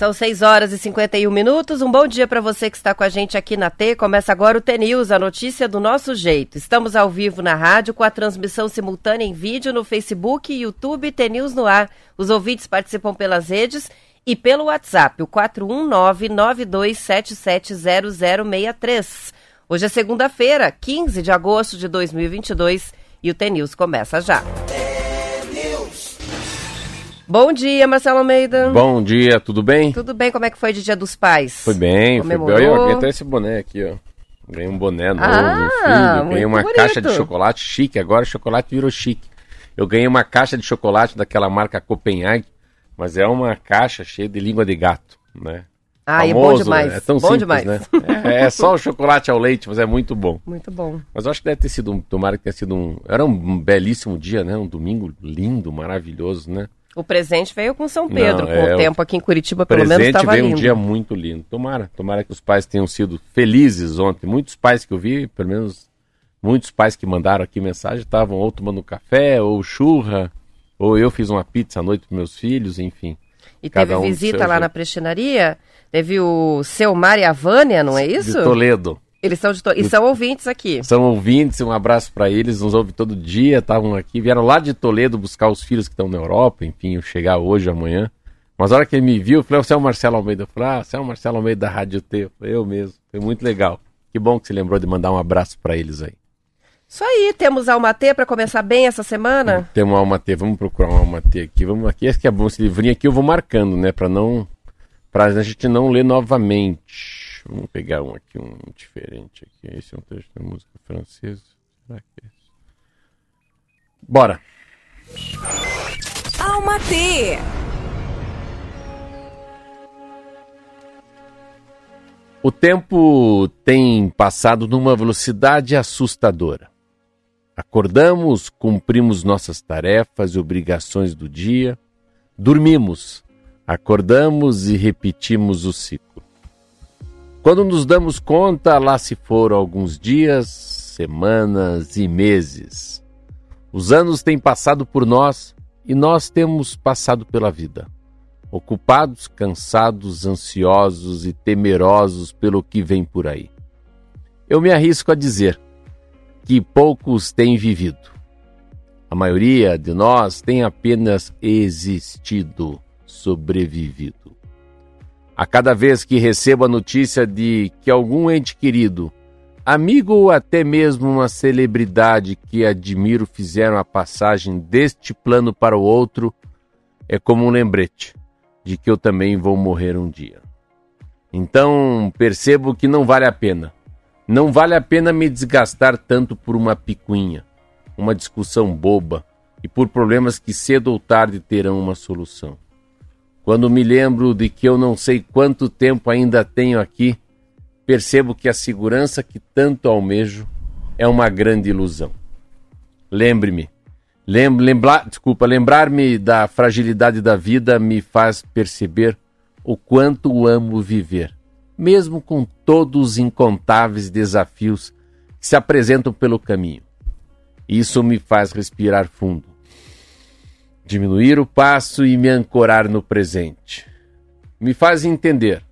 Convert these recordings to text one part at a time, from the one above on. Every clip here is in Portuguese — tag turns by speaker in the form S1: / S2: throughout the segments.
S1: São 6 horas e 51 minutos. Um bom dia para você que está com a gente aqui na T. Começa agora o T-News, a notícia do nosso jeito. Estamos ao vivo na rádio com a transmissão simultânea em vídeo no Facebook, YouTube T-News no ar. Os ouvintes participam pelas redes e pelo WhatsApp, o 419-92770063. Hoje é segunda-feira, 15 de agosto de 2022 e o T-News começa já. Bom dia, Marcelo Almeida.
S2: Bom dia, tudo bem?
S1: Tudo bem, como é que foi de Dia dos Pais?
S2: Foi bem, foi bem. Eu ganhei até esse boné aqui, ó. Ganhei um boné novo, ah, filho. Ganhei uma bonito. caixa de chocolate chique, agora o chocolate virou chique. Eu ganhei uma caixa de chocolate daquela marca Copenhague, mas é uma caixa cheia de língua de gato, né?
S1: Ah, Famoso, é bom demais.
S2: É tão
S1: bom
S2: simples,
S1: demais.
S2: né? É, é, só o chocolate ao leite, mas é muito bom.
S1: Muito bom.
S2: Mas eu acho que deve ter sido, um, tomara que tenha sido um, era um belíssimo dia, né? Um domingo lindo, maravilhoso, né?
S1: O presente veio com São Pedro, Não, com é, o tempo aqui em Curitiba, pelo menos estava
S2: lindo. veio um dia muito lindo. Tomara, tomara que os pais tenham sido felizes ontem. Muitos pais que eu vi, pelo menos muitos pais que mandaram aqui mensagem, estavam ou tomando café, ou churra, ou eu fiz uma pizza à noite para meus filhos, enfim.
S1: E teve um visita lá jeito. na prestinaria? Teve o seu Mar e a Vânia, não é isso?
S2: De Toledo.
S1: Eles são de to... E são ouvintes aqui.
S2: São ouvintes, um abraço para eles, nos ouvem todo dia, estavam aqui, vieram lá de Toledo buscar os filhos que estão na Europa, enfim, chegar hoje, amanhã. Mas a hora que ele me viu, eu falei, você é o Marcelo Almeida? Eu falei, ah, você é o Marcelo Almeida da Rádio T. Eu, falei, eu mesmo, foi muito legal. Que bom que você lembrou de mandar um abraço para eles aí.
S1: Isso aí, temos Alma T para começar bem essa semana?
S2: Temos Alma T, vamos procurar um Alma T aqui. Vamos aqui, esse que é bom, esse livrinho aqui eu vou marcando, né, para não para a gente não ler novamente. Vamos pegar um aqui, um diferente aqui. Esse é um trecho da música francesa. Será que é esse? Bora!
S3: Alma T!
S2: O tempo tem passado numa velocidade assustadora. Acordamos, cumprimos nossas tarefas e obrigações do dia, dormimos, acordamos e repetimos o ciclo. Quando nos damos conta, lá se foram alguns dias, semanas e meses. Os anos têm passado por nós e nós temos passado pela vida. Ocupados, cansados, ansiosos e temerosos pelo que vem por aí. Eu me arrisco a dizer que poucos têm vivido. A maioria de nós tem apenas existido, sobrevivido. A cada vez que recebo a notícia de que algum ente querido, amigo ou até mesmo uma celebridade que admiro fizeram a passagem deste plano para o outro, é como um lembrete de que eu também vou morrer um dia. Então percebo que não vale a pena. Não vale a pena me desgastar tanto por uma picuinha, uma discussão boba e por problemas que cedo ou tarde terão uma solução. Quando me lembro de que eu não sei quanto tempo ainda tenho aqui, percebo que a segurança que tanto almejo é uma grande ilusão. Lembre-me, lembrar, desculpa, lembrar-me da fragilidade da vida me faz perceber o quanto amo viver, mesmo com todos os incontáveis desafios que se apresentam pelo caminho. Isso me faz respirar fundo diminuir o passo e me ancorar no presente. Me faz entender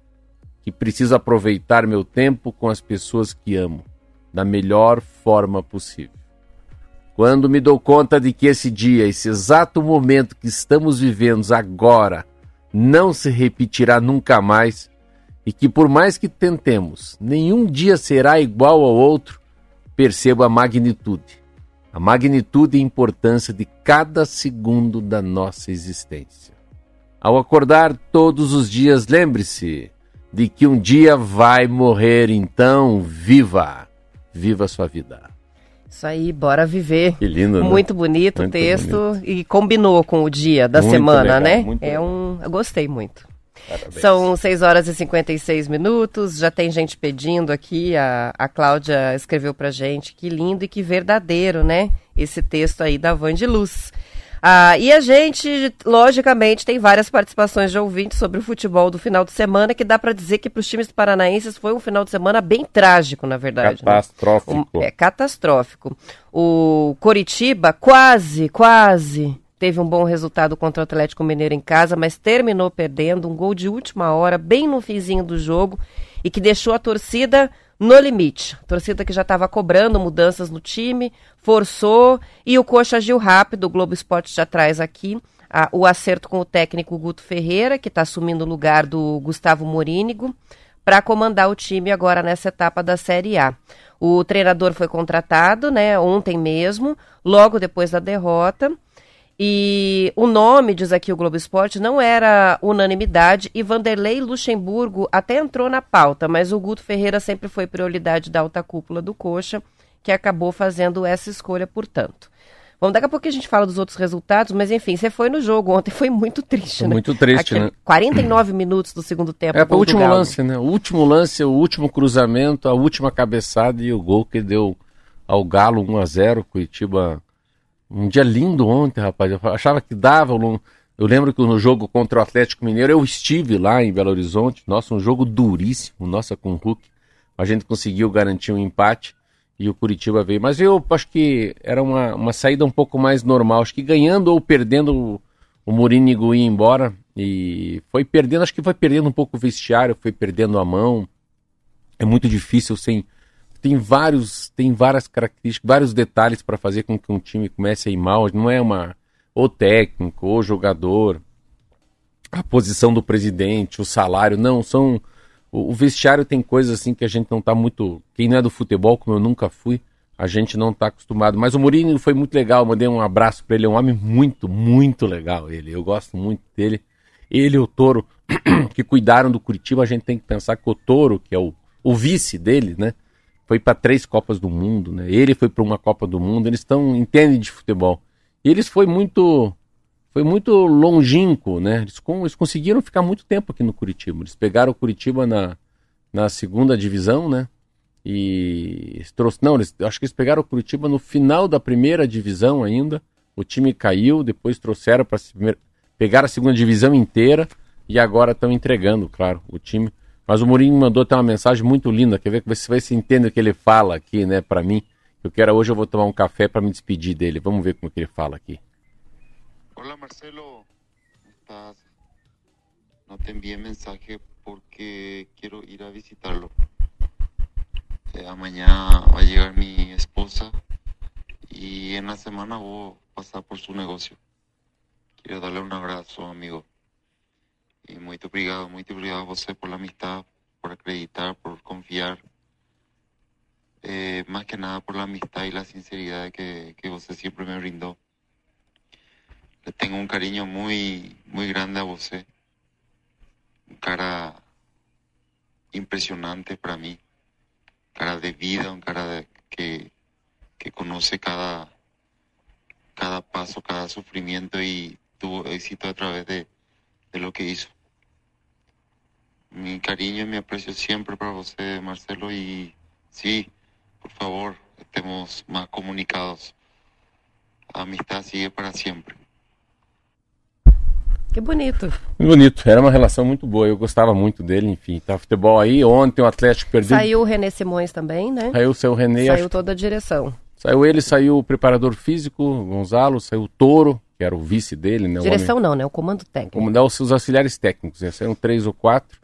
S2: que preciso aproveitar meu tempo com as pessoas que amo da melhor forma possível. Quando me dou conta de que esse dia, esse exato momento que estamos vivendo agora, não se repetirá nunca mais e que, por mais que tentemos, nenhum dia será igual ao outro, percebo a magnitude a magnitude e importância de cada segundo da nossa existência. Ao acordar todos os dias, lembre-se de que um dia vai morrer, então viva! Viva a sua vida!
S1: Isso aí, bora viver.
S2: Que lindo,
S1: né? Muito bonito o texto bonito. e combinou com o dia da muito semana, legal, né? é um, eu gostei muito. Parabéns. São 6 horas e 56 minutos. Já tem gente pedindo aqui. A, a Cláudia escreveu pra gente. Que lindo e que verdadeiro, né? Esse texto aí da Van de Luz. Ah, e a gente, logicamente, tem várias participações de ouvintes sobre o futebol do final de semana, que dá para dizer que para os times paranaenses foi um final de semana bem trágico, na verdade.
S2: Né? Catastrófico.
S1: Né? Um, é catastrófico. O Coritiba quase, quase teve um bom resultado contra o Atlético Mineiro em casa, mas terminou perdendo um gol de última hora, bem no finzinho do jogo, e que deixou a torcida no limite. A torcida que já estava cobrando mudanças no time, forçou, e o Coxa agiu rápido, o Globo Esporte já traz aqui o acerto com o técnico Guto Ferreira, que está assumindo o lugar do Gustavo Morínigo, para comandar o time agora nessa etapa da Série A. O treinador foi contratado, né, ontem mesmo, logo depois da derrota. E o nome, diz aqui o Globo Esporte, não era unanimidade e Vanderlei Luxemburgo até entrou na pauta, mas o Guto Ferreira sempre foi prioridade da alta cúpula do Coxa, que acabou fazendo essa escolha, portanto. Bom, daqui a pouco a gente fala dos outros resultados, mas enfim, você foi no jogo ontem, foi muito triste, foi
S2: né? Muito triste, Aquele
S1: né? 49 minutos do segundo tempo.
S2: É, o último lance, né? O último lance, o último cruzamento, a última cabeçada e o gol que deu ao Galo 1 a 0 Curitiba. Um dia lindo ontem, rapaz. Eu achava que dava. Eu lembro que no jogo contra o Atlético Mineiro eu estive lá em Belo Horizonte. Nossa, um jogo duríssimo, nossa, com o Hulk. A gente conseguiu garantir um empate e o Curitiba veio. Mas eu acho que era uma, uma saída um pouco mais normal. Acho que ganhando ou perdendo o, Mourinho ia embora e foi perdendo, acho que foi perdendo um pouco o vestiário, foi perdendo a mão. É muito difícil sem tem vários, tem várias características, vários detalhes para fazer com que um time comece a ir mal. Não é uma o técnico, o jogador, a posição do presidente, o salário, não, são o, o, vestiário tem coisas assim que a gente não está muito. Quem não é do futebol, como eu nunca fui, a gente não está acostumado. Mas o Mourinho foi muito legal, mandei um abraço para ele, é um homem muito, muito legal. Ele, eu gosto muito dele. Ele e o Toro, que cuidaram do Curitiba, a gente tem que pensar que o Toro, que é o, o vice dele, né? Foi para três Copas do Mundo, né? Ele foi para uma Copa do Mundo, eles estão entendem de futebol. E eles foi muito foi muito longínquo, né? Eles, com, eles, conseguiram ficar muito tempo aqui no Curitiba. Eles pegaram o Curitiba na, na segunda divisão, né? E trouxe, não, eles, acho que eles pegaram o Curitiba no final da primeira divisão ainda. O time caiu, depois trouxeram para pegar a segunda divisão inteira e agora estão entregando, claro, o time. Mas o Mourinho mandou ter uma mensagem muito linda. Quer ver que você vai se entender o que ele fala aqui, né? Para mim, eu quero hoje eu vou tomar um café para me despedir dele. Vamos ver como que ele fala aquí.
S3: Hola Marcelo, ¿estás? No te envié mensaje porque quiero ir a visitarlo. Eh, mañana va a llegar mi esposa y en la semana voy a pasar por su negocio. Quiero darle un abrazo, amigo. Y muy obrigado, muy obrigado a você por la amistad, por acreditar, por confiar. Eh, más que nada por la amistad y la sinceridad que, que usted siempre me brindó tengo un cariño muy, muy grande a vos. Un cara impresionante para mí. Cara de vida, un cara que, que conoce cada, cada paso, cada sufrimiento y tuvo éxito a través de, de lo que hizo. Mi cariño y mi aprecio siempre para vos, Marcelo, y sí, por favor, estemos más comunicados. La amistad sigue para siempre.
S1: Que bonito.
S2: Muito bonito. Era uma relação muito boa. Eu gostava muito dele, enfim. Tá futebol aí. Ontem o Atlético perdeu.
S1: Saiu o René Simões também, né?
S2: Saiu o seu René.
S1: Saiu acho... toda a direção.
S2: Saiu ele, saiu o preparador físico, Gonzalo, saiu o Toro, que era o vice dele, né?
S1: Direção homem... não, né? O comando técnico.
S2: Comandar os seus auxiliares técnicos. Né? Saíram três ou quatro.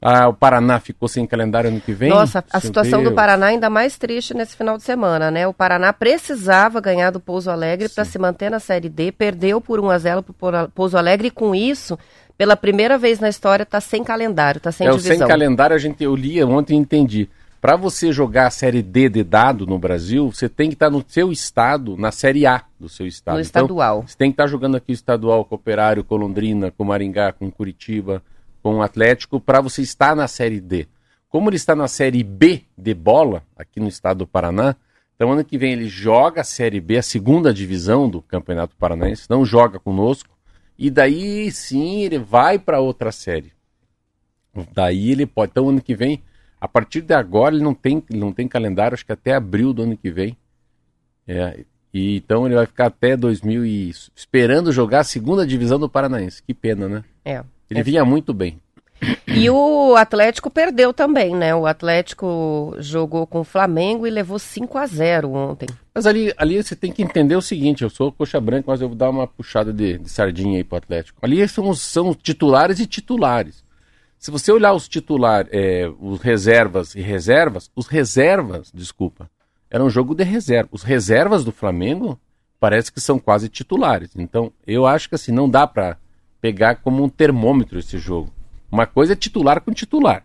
S2: Ah, o Paraná ficou sem calendário ano que vem.
S1: Nossa, a situação Deus. do Paraná ainda mais triste nesse final de semana, né? O Paraná precisava ganhar do Pouso Alegre para se manter na Série D, perdeu por 1 a 0 para o Pouso Alegre e com isso, pela primeira vez na história, está sem calendário, está sem é, divisão.
S2: Sem calendário, a gente eu li ontem e entendi. Para você jogar a Série D de dado no Brasil, você tem que estar tá no seu estado, na Série A do seu estado. No
S1: então, estadual.
S2: Você tem que estar tá jogando aqui o estadual com Operário, com Londrina, com Maringá, com Curitiba com o Atlético para você estar na Série D. Como ele está na Série B de bola, aqui no estado do Paraná, então ano que vem ele joga a Série B, a segunda divisão do Campeonato Paranaense, não joga conosco, e daí sim ele vai para outra série. Daí ele pode. Então ano que vem, a partir de agora ele não tem, não tem calendário, acho que até abril do ano que vem. É, e então ele vai ficar até 2000 e esperando jogar a segunda divisão do Paranaense. Que pena, né?
S1: É.
S2: Ele vinha muito bem.
S1: E o Atlético perdeu também, né? O Atlético jogou com o Flamengo e levou 5 a 0 ontem.
S2: Mas ali, ali você tem que entender o seguinte: eu sou coxa branca, mas eu vou dar uma puxada de, de sardinha aí pro Atlético. Ali são, são titulares e titulares. Se você olhar os titulares, é, os reservas e reservas, os reservas, desculpa, era um jogo de reserva. Os reservas do Flamengo parece que são quase titulares. Então, eu acho que assim, não dá para pegar como um termômetro esse jogo. Uma coisa é titular com titular.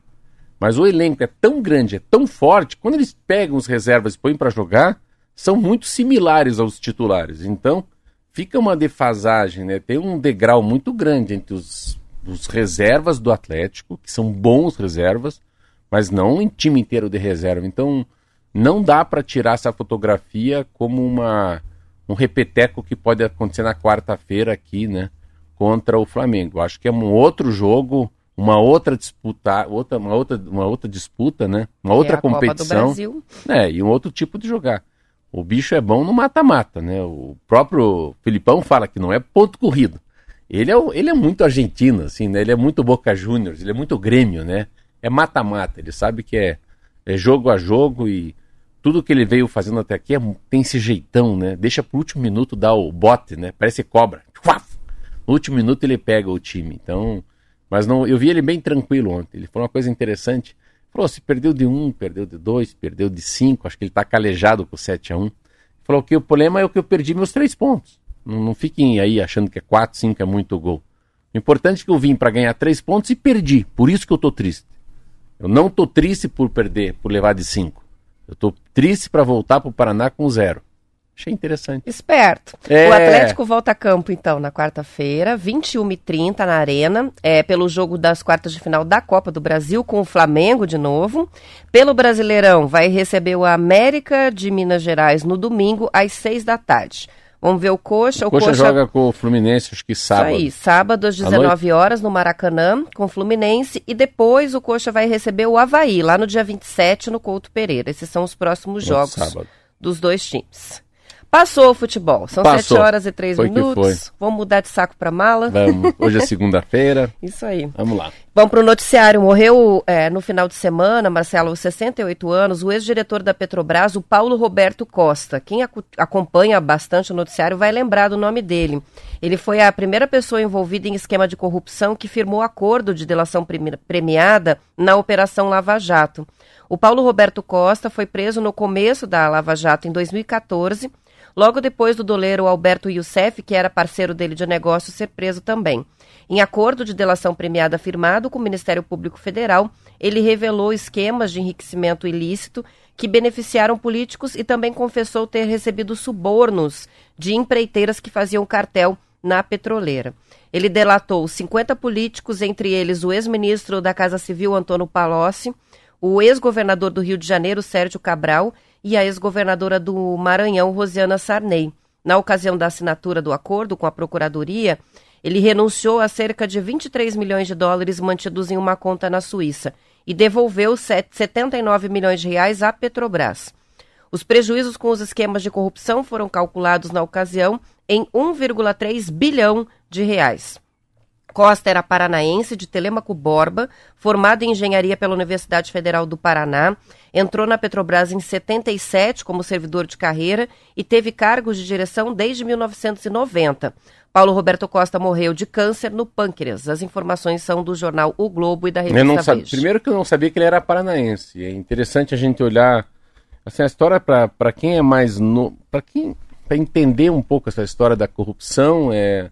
S2: Mas o elenco é tão grande, é tão forte, quando eles pegam os reservas e põem para jogar, são muito similares aos titulares. Então, fica uma defasagem, né? Tem um degrau muito grande entre os, os reservas do Atlético, que são bons reservas, mas não em time inteiro de reserva. Então, não dá para tirar essa fotografia como uma um repeteco que pode acontecer na quarta-feira aqui, né, contra o Flamengo. Acho que é um outro jogo, uma outra disputa, outra, uma outra, uma outra disputa, né, uma outra é competição, né, e um outro tipo de jogar. O bicho é bom no mata-mata, né? O próprio Filipão fala que não é ponto corrido. Ele é, ele é muito argentino, assim, né? Ele é muito Boca Juniors, ele é muito Grêmio, né? É mata-mata, ele sabe que é, é jogo a jogo e tudo que ele veio fazendo até aqui é, tem esse jeitão, né? Deixa pro último minuto dar o bote, né? Parece cobra. No último minuto ele pega o time. Então, mas não, eu vi ele bem tranquilo ontem. Ele falou uma coisa interessante. Falou, se perdeu de um, perdeu de dois, perdeu de cinco, acho que ele tá calejado com 7 a 1 Falou que o problema é o que eu perdi meus três pontos. Não, não fiquem aí achando que é 4, 5 é muito gol. O importante é que eu vim para ganhar três pontos e perdi. Por isso que eu tô triste. Eu não tô triste por perder, por levar de cinco. Eu tô triste para voltar pro Paraná com zero. Achei interessante.
S1: Esperto. É... O Atlético volta a campo, então, na quarta-feira, 21h30 na Arena, é, pelo jogo das quartas de final da Copa do Brasil, com o Flamengo de novo. Pelo Brasileirão, vai receber o América de Minas Gerais no domingo, às 6 da tarde. Vamos ver o Coxa.
S2: O, Coxa, Coxa joga com o Fluminense, acho que sábado. Isso
S1: aí, sábado às 19 horas no Maracanã, com o Fluminense. E depois o Coxa vai receber o Havaí, lá no dia 27, no Couto Pereira. Esses são os próximos jogos dos dois times. Passou o futebol. São Passou. 7 horas e 3 foi minutos. Vamos mudar de saco para mala?
S2: Vamos. Hoje é segunda-feira.
S1: Isso aí.
S2: Vamos lá.
S1: Vamos para o noticiário. Morreu é, no final de semana, Marcelo, aos 68 anos, o ex-diretor da Petrobras, o Paulo Roberto Costa. Quem acompanha bastante o noticiário vai lembrar do nome dele. Ele foi a primeira pessoa envolvida em esquema de corrupção que firmou acordo de delação premiada na Operação Lava Jato. O Paulo Roberto Costa foi preso no começo da Lava Jato em 2014 logo depois do doleiro Alberto Youssef, que era parceiro dele de negócio, ser preso também. Em acordo de delação premiada firmado com o Ministério Público Federal, ele revelou esquemas de enriquecimento ilícito que beneficiaram políticos e também confessou ter recebido subornos de empreiteiras que faziam cartel na petroleira. Ele delatou 50 políticos, entre eles o ex-ministro da Casa Civil Antônio Palocci, o ex-governador do Rio de Janeiro Sérgio Cabral e a ex-governadora do Maranhão, Rosiana Sarney. Na ocasião da assinatura do acordo com a Procuradoria, ele renunciou a cerca de 23 milhões de dólares mantidos em uma conta na Suíça e devolveu 79 milhões de reais à Petrobras. Os prejuízos com os esquemas de corrupção foram calculados na ocasião em 1,3 bilhão de reais. Costa era paranaense de Telemaco Borba, formado em engenharia pela Universidade Federal do Paraná, entrou na Petrobras em 77 como servidor de carreira e teve cargos de direção desde 1990. Paulo Roberto Costa morreu de câncer no pâncreas. As informações são do jornal O Globo e da revista
S2: eu não sabia, Primeiro que eu não sabia que ele era paranaense. É interessante a gente olhar assim, a história para quem é mais no, para quem para entender um pouco essa história da corrupção é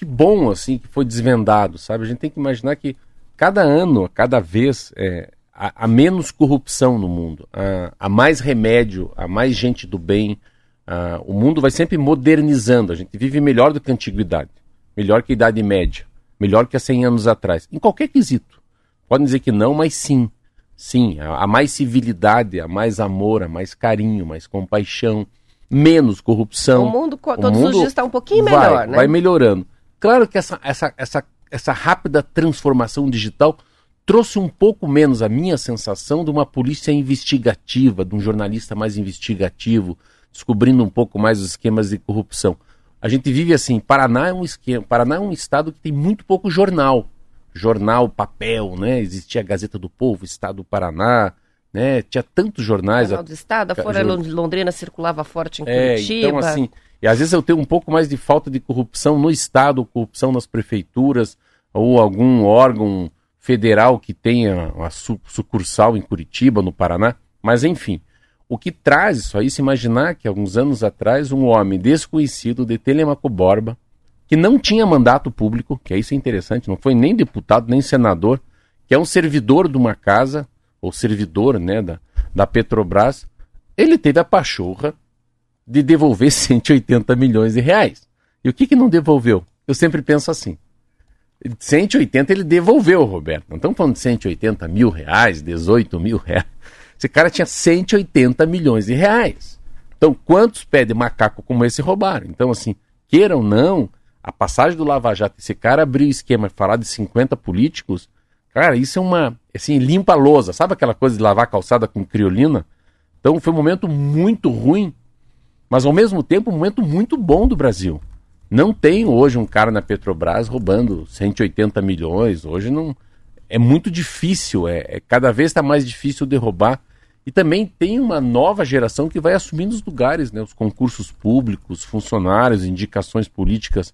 S2: que bom assim que foi desvendado, sabe? A gente tem que imaginar que cada ano, cada vez, é, há, há, menos corrupção no mundo, há, há, mais remédio, há mais gente do bem. Há, o mundo vai sempre modernizando. A gente vive melhor do que a antiguidade, melhor que a Idade Média, melhor que há 100 anos atrás, em qualquer quesito. Podem dizer que não, mas sim. Sim, há mais civilidade, há mais amor, há mais carinho, mais compaixão, menos corrupção.
S1: O mundo, todos o mundo os dias está um pouquinho
S2: vai,
S1: melhor, né?
S2: Vai melhorando. Claro que essa, essa, essa, essa rápida transformação digital trouxe um pouco menos a minha sensação de uma polícia investigativa, de um jornalista mais investigativo, descobrindo um pouco mais os esquemas de corrupção. A gente vive assim, Paraná é um esquema, Paraná é um estado que tem muito pouco jornal. jornal, papel, né? Existia a Gazeta do Povo, Estado do Paraná, né? Tinha tantos jornais.
S1: Jornal do Estado, a Folha Londrina circulava forte em é, Curitiba.
S2: Então, assim, e às vezes eu tenho um pouco mais de falta de corrupção no Estado, corrupção nas prefeituras, ou algum órgão federal que tenha uma sucursal em Curitiba, no Paraná. Mas, enfim, o que traz isso aí, se imaginar que alguns anos atrás um homem desconhecido de Telemaco Borba, que não tinha mandato público, que isso é interessante, não foi nem deputado, nem senador, que é um servidor de uma casa, ou servidor né, da, da Petrobras, ele teve a pachorra de devolver 180 milhões de reais. E o que, que não devolveu? Eu sempre penso assim. 180 ele devolveu, Roberto. Não estamos falando de 180 mil reais, 18 mil reais. Esse cara tinha 180 milhões de reais. Então, quantos pés de macaco como esse roubaram? Então, assim, queiram ou não, a passagem do Lava Jato, esse cara abrir o esquema e falar de 50 políticos, cara, isso é uma, assim, limpa lousa. Sabe aquela coisa de lavar calçada com criolina? Então, foi um momento muito ruim, mas ao mesmo tempo um momento muito bom do Brasil. Não tem hoje um cara na Petrobras roubando 180 milhões. Hoje não. É muito difícil, é, é cada vez está mais difícil derrubar. E também tem uma nova geração que vai assumindo os lugares, né? os concursos públicos, funcionários, indicações políticas.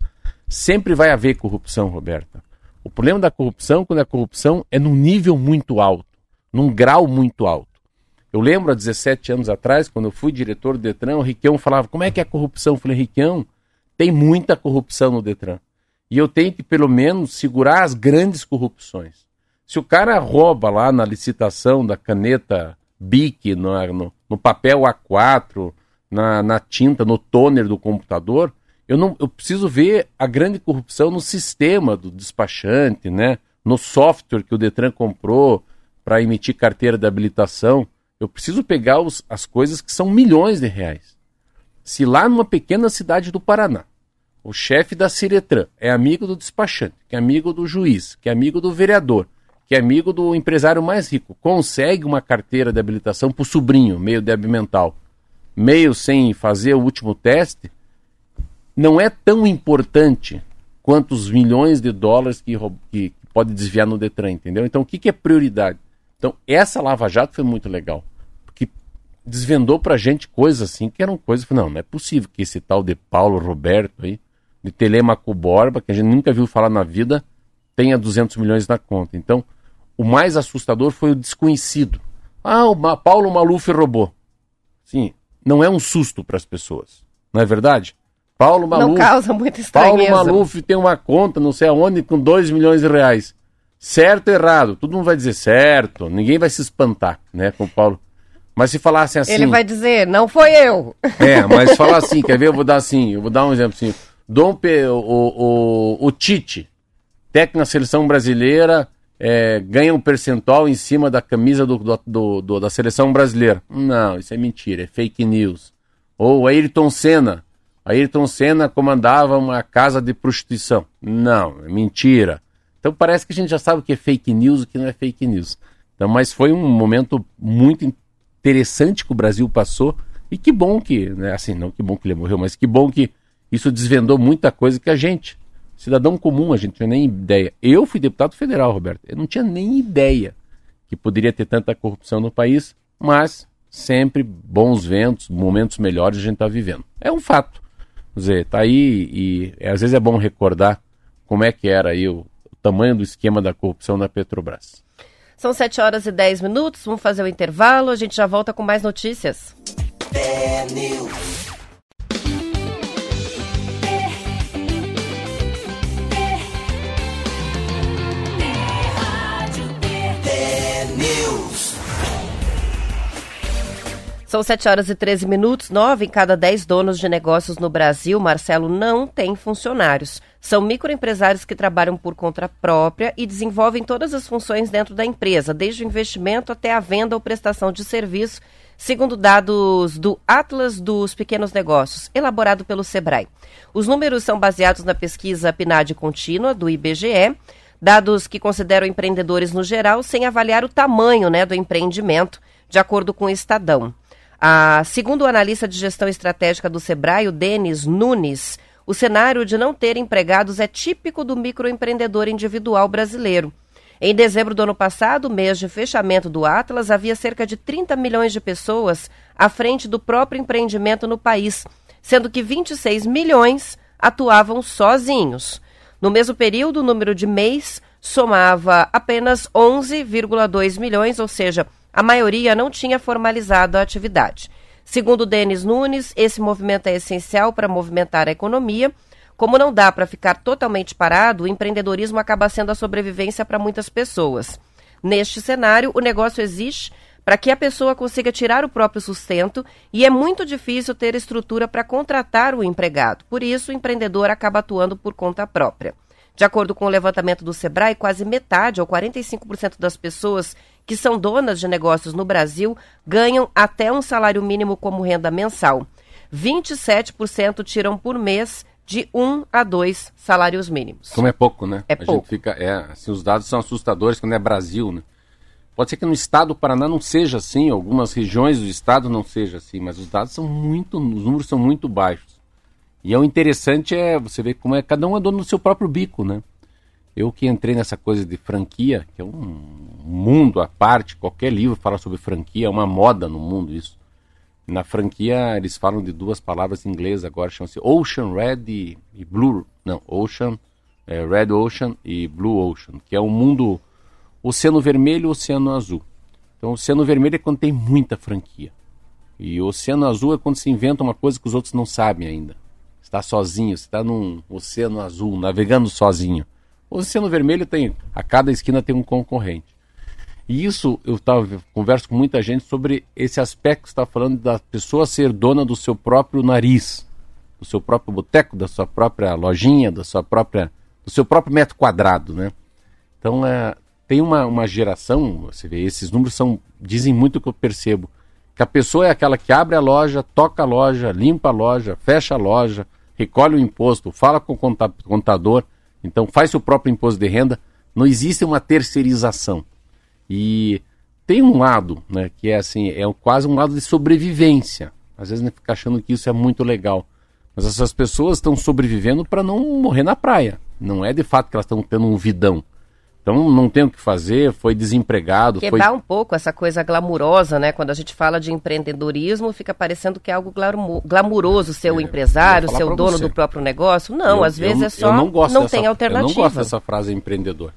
S2: Sempre vai haver corrupção, Roberta. O problema da corrupção, quando a corrupção é num nível muito alto, num grau muito alto. Eu lembro há 17 anos atrás, quando eu fui diretor do Detran, o Riquelme falava: como é que é a corrupção? Eu falei, Riquelme, tem muita corrupção no Detran. E eu tenho que, pelo menos, segurar as grandes corrupções. Se o cara rouba lá na licitação da caneta BIC, no, no, no papel A4, na, na, tinta, no toner do computador, eu, não, eu preciso ver a grande corrupção no sistema do despachante, né? no software que o Detran comprou para emitir carteira de habilitação. Eu preciso pegar os, as coisas que são milhões de reais. Se lá numa pequena cidade do Paraná, o chefe da Ciretran é amigo do despachante, que é amigo do juiz, que é amigo do vereador, que é amigo do empresário mais rico, consegue uma carteira de habilitação para o sobrinho, meio débil mental, meio sem fazer o último teste, não é tão importante quanto os milhões de dólares que, que pode desviar no Detran, entendeu? Então o que, que é prioridade? Então essa Lava Jato foi muito legal desvendou pra gente coisas assim que eram coisas. Não, não é possível que esse tal de Paulo Roberto aí, de Telemaco Borba, que a gente nunca viu falar na vida, tenha 200 milhões na conta. Então, o mais assustador foi o desconhecido. Ah, o Paulo Maluf roubou. Sim, não é um susto para as pessoas. Não é verdade? Paulo Maluf.
S1: Não causa muita estranheza.
S2: Paulo Maluf tem uma conta, não sei aonde, com 2 milhões de reais. Certo ou errado? Todo mundo vai dizer certo. Ninguém vai se espantar, né, com o Paulo. Mas se falasse assim.
S1: Ele vai dizer, não foi eu.
S2: É, mas falar assim, quer ver? Eu vou dar assim, eu vou dar um exemplo assim. Dom P, o, o, o Tite, técnico na seleção brasileira, é, ganha um percentual em cima da camisa do, do, do, da seleção brasileira. Não, isso é mentira, é fake news. Ou Ayrton Senna. Ayrton Senna comandava uma casa de prostituição. Não, é mentira. Então parece que a gente já sabe o que é fake news e o que não é fake news. Então, mas foi um momento muito interessante que o Brasil passou. E que bom que, né, assim, não que bom que ele morreu, mas que bom que isso desvendou muita coisa que a gente, cidadão comum, a gente não tinha nem ideia. Eu fui deputado federal, Roberto, eu não tinha nem ideia que poderia ter tanta corrupção no país, mas sempre bons ventos, momentos melhores a gente está vivendo. É um fato. Quer dizer, tá aí e, e às vezes é bom recordar como é que era aí o, o tamanho do esquema da corrupção na Petrobras.
S1: São 7 horas e 10 minutos, vamos fazer o intervalo, a gente já volta com mais notícias. São 7 horas e 13 minutos. 9 em cada 10 donos de negócios no Brasil, Marcelo, não tem funcionários. São microempresários que trabalham por conta própria e desenvolvem todas as funções dentro da empresa, desde o investimento até a venda ou prestação de serviço, segundo dados do Atlas dos Pequenos Negócios, elaborado pelo Sebrae. Os números são baseados na pesquisa PNAD contínua do IBGE, dados que consideram empreendedores no geral, sem avaliar o tamanho né, do empreendimento, de acordo com o Estadão. Segundo o analista de gestão estratégica do Sebrae, o Denis Nunes, O cenário de não ter empregados é típico do microempreendedor individual brasileiro. Em dezembro do ano passado, mês de fechamento do Atlas, havia cerca de 30 milhões de pessoas à frente do próprio empreendimento no país, sendo que 26 milhões atuavam sozinhos. No mesmo período, o número de mês somava apenas 11,2 milhões, ou seja, a maioria não tinha formalizado a atividade. Segundo Denis Nunes, esse movimento é essencial para movimentar a economia como não dá para ficar totalmente parado, o empreendedorismo acaba sendo a sobrevivência para muitas pessoas. Neste cenário, o negócio existe para que a pessoa consiga tirar o próprio sustento e é muito difícil ter estrutura para contratar o empregado. Por isso, o empreendedor acaba atuando por conta própria. De acordo com o levantamento do Sebrae, quase metade, ou 45% das pessoas que são donas de negócios no Brasil ganham até um salário mínimo como renda mensal. 27% tiram por mês de um a dois salários mínimos.
S2: Como é pouco, né?
S1: É a pouco.
S2: fica, é, assim, os dados são assustadores quando é Brasil, né? Pode ser que no estado do Paraná não seja assim, algumas regiões do estado não seja assim, mas os dados são muito, os números são muito baixos. E é o interessante é você ver como é cada um é dono do seu próprio bico, né? Eu que entrei nessa coisa de franquia, que é um mundo à parte, qualquer livro fala sobre franquia, é uma moda no mundo isso. Na franquia, eles falam de duas palavras em inglês agora, chamam-se Ocean Red e, e, Blue. Não, Ocean, é, Red Ocean e Blue Ocean, que é o mundo Oceano Vermelho e Oceano Azul. Então, Oceano Vermelho é quando tem muita franquia. E o Oceano Azul é quando se inventa uma coisa que os outros não sabem ainda. Está sozinho, está num Oceano Azul, navegando sozinho. O Oceano Vermelho tem, a cada esquina tem um concorrente. E isso eu tava, converso com muita gente sobre esse aspecto que está falando da pessoa ser dona do seu próprio nariz, do seu próprio boteco, da sua própria lojinha, da sua própria, do seu próprio metro quadrado, né? Então é, tem uma, uma geração, você vê, esses números são dizem muito o que eu percebo, que a pessoa é aquela que abre a loja, toca a loja, limpa a loja, fecha a loja, recolhe o imposto, fala com o contador, então faz seu próprio imposto de renda. Não existe uma terceirização. E tem um lado, né, que é assim, é quase um lado de sobrevivência. Às vezes a gente fica achando que isso é muito legal. Mas essas pessoas estão sobrevivendo para não morrer na praia. Não é de fato que elas estão tendo um vidão. Então não tem o que fazer, foi desempregado.
S1: Quebrar
S2: foi...
S1: um pouco essa coisa glamurosa, né? Quando a gente fala de empreendedorismo, fica parecendo que é algo glamuroso ser o é, empresário, ser o dono você. do próprio negócio. Não, eu, às vezes
S2: eu,
S1: é só
S2: não,
S1: não dessa, tem alternativa.
S2: Eu não gosto dessa frase empreendedor.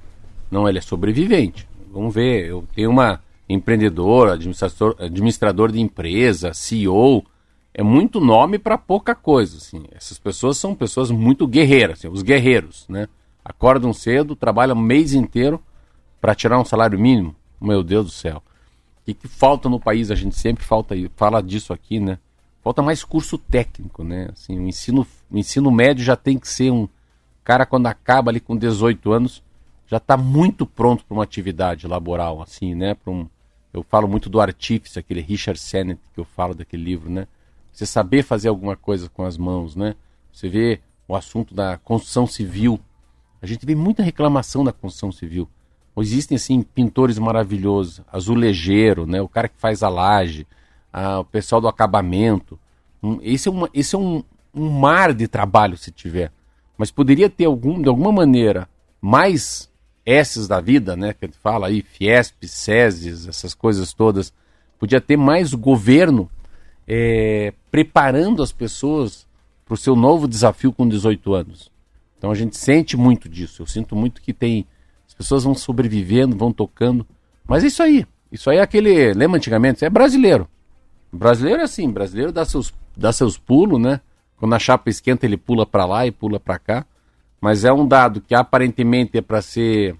S2: Não, ele é sobrevivente vamos ver, eu tenho uma empreendedora, administrador, administrador de empresa, CEO, é muito nome para pouca coisa, assim. Essas pessoas são pessoas muito guerreiras, assim, os guerreiros, né? Acordam cedo, trabalham o mês inteiro para tirar um salário mínimo. Meu Deus do céu. O que, que falta no país? A gente sempre falta, fala disso aqui, né? Falta mais curso técnico, né? Assim, o ensino, o ensino médio já tem que ser um cara quando acaba ali com 18 anos, já está muito pronto para uma atividade laboral, assim, né? Um, eu falo muito do artífice, aquele Richard Sennett que eu falo daquele livro, né? Você saber fazer alguma coisa com as mãos, né? Você vê o assunto da construção civil. A gente vê muita reclamação da construção civil. Existem, assim, pintores maravilhosos, azulejeiro, né? O cara que faz a laje, a, o pessoal do acabamento. Um, esse é, uma, esse é um, um mar de trabalho, se tiver. Mas poderia ter, algum, de alguma maneira, mais S's da vida, né, que a gente fala aí, Fiesp, SESIS, essas coisas todas, podia ter mais governo é, preparando as pessoas para o seu novo desafio com 18 anos. Então a gente sente muito disso. Eu sinto muito que tem. As pessoas vão sobrevivendo, vão tocando. Mas é isso aí. Isso aí é aquele. Lembra antigamente? É brasileiro. brasileiro é assim: brasileiro dá seus, dá seus pulos, né? Quando a chapa esquenta, ele pula para lá e pula para cá mas é um dado que aparentemente é para ser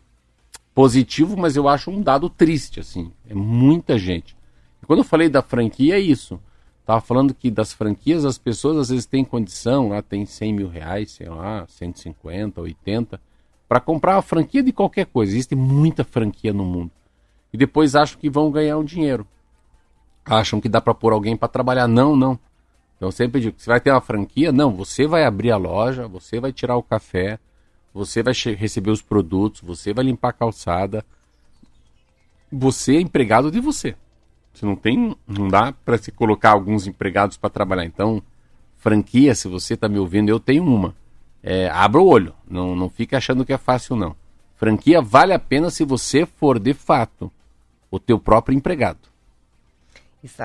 S2: positivo, mas eu acho um dado triste, assim. É muita gente. E quando eu falei da franquia, é isso. Tava falando que das franquias as pessoas às vezes têm condição, lá tem 100 mil reais, sei lá, 150, 80, para comprar a franquia de qualquer coisa. Existe muita franquia no mundo. E depois acham que vão ganhar um dinheiro. Acham que dá para pôr alguém para trabalhar. Não, não. Então sempre digo, você vai ter uma franquia? Não, você vai abrir a loja, você vai tirar o café, você vai receber os produtos, você vai limpar a calçada. Você é empregado de você. Você não tem, não dá para se colocar alguns empregados para trabalhar. Então, Franquia, se você está me ouvindo, eu tenho uma. É, abra o olho, não, não fique achando que é fácil, não. Franquia vale a pena se você for, de fato, o teu próprio empregado.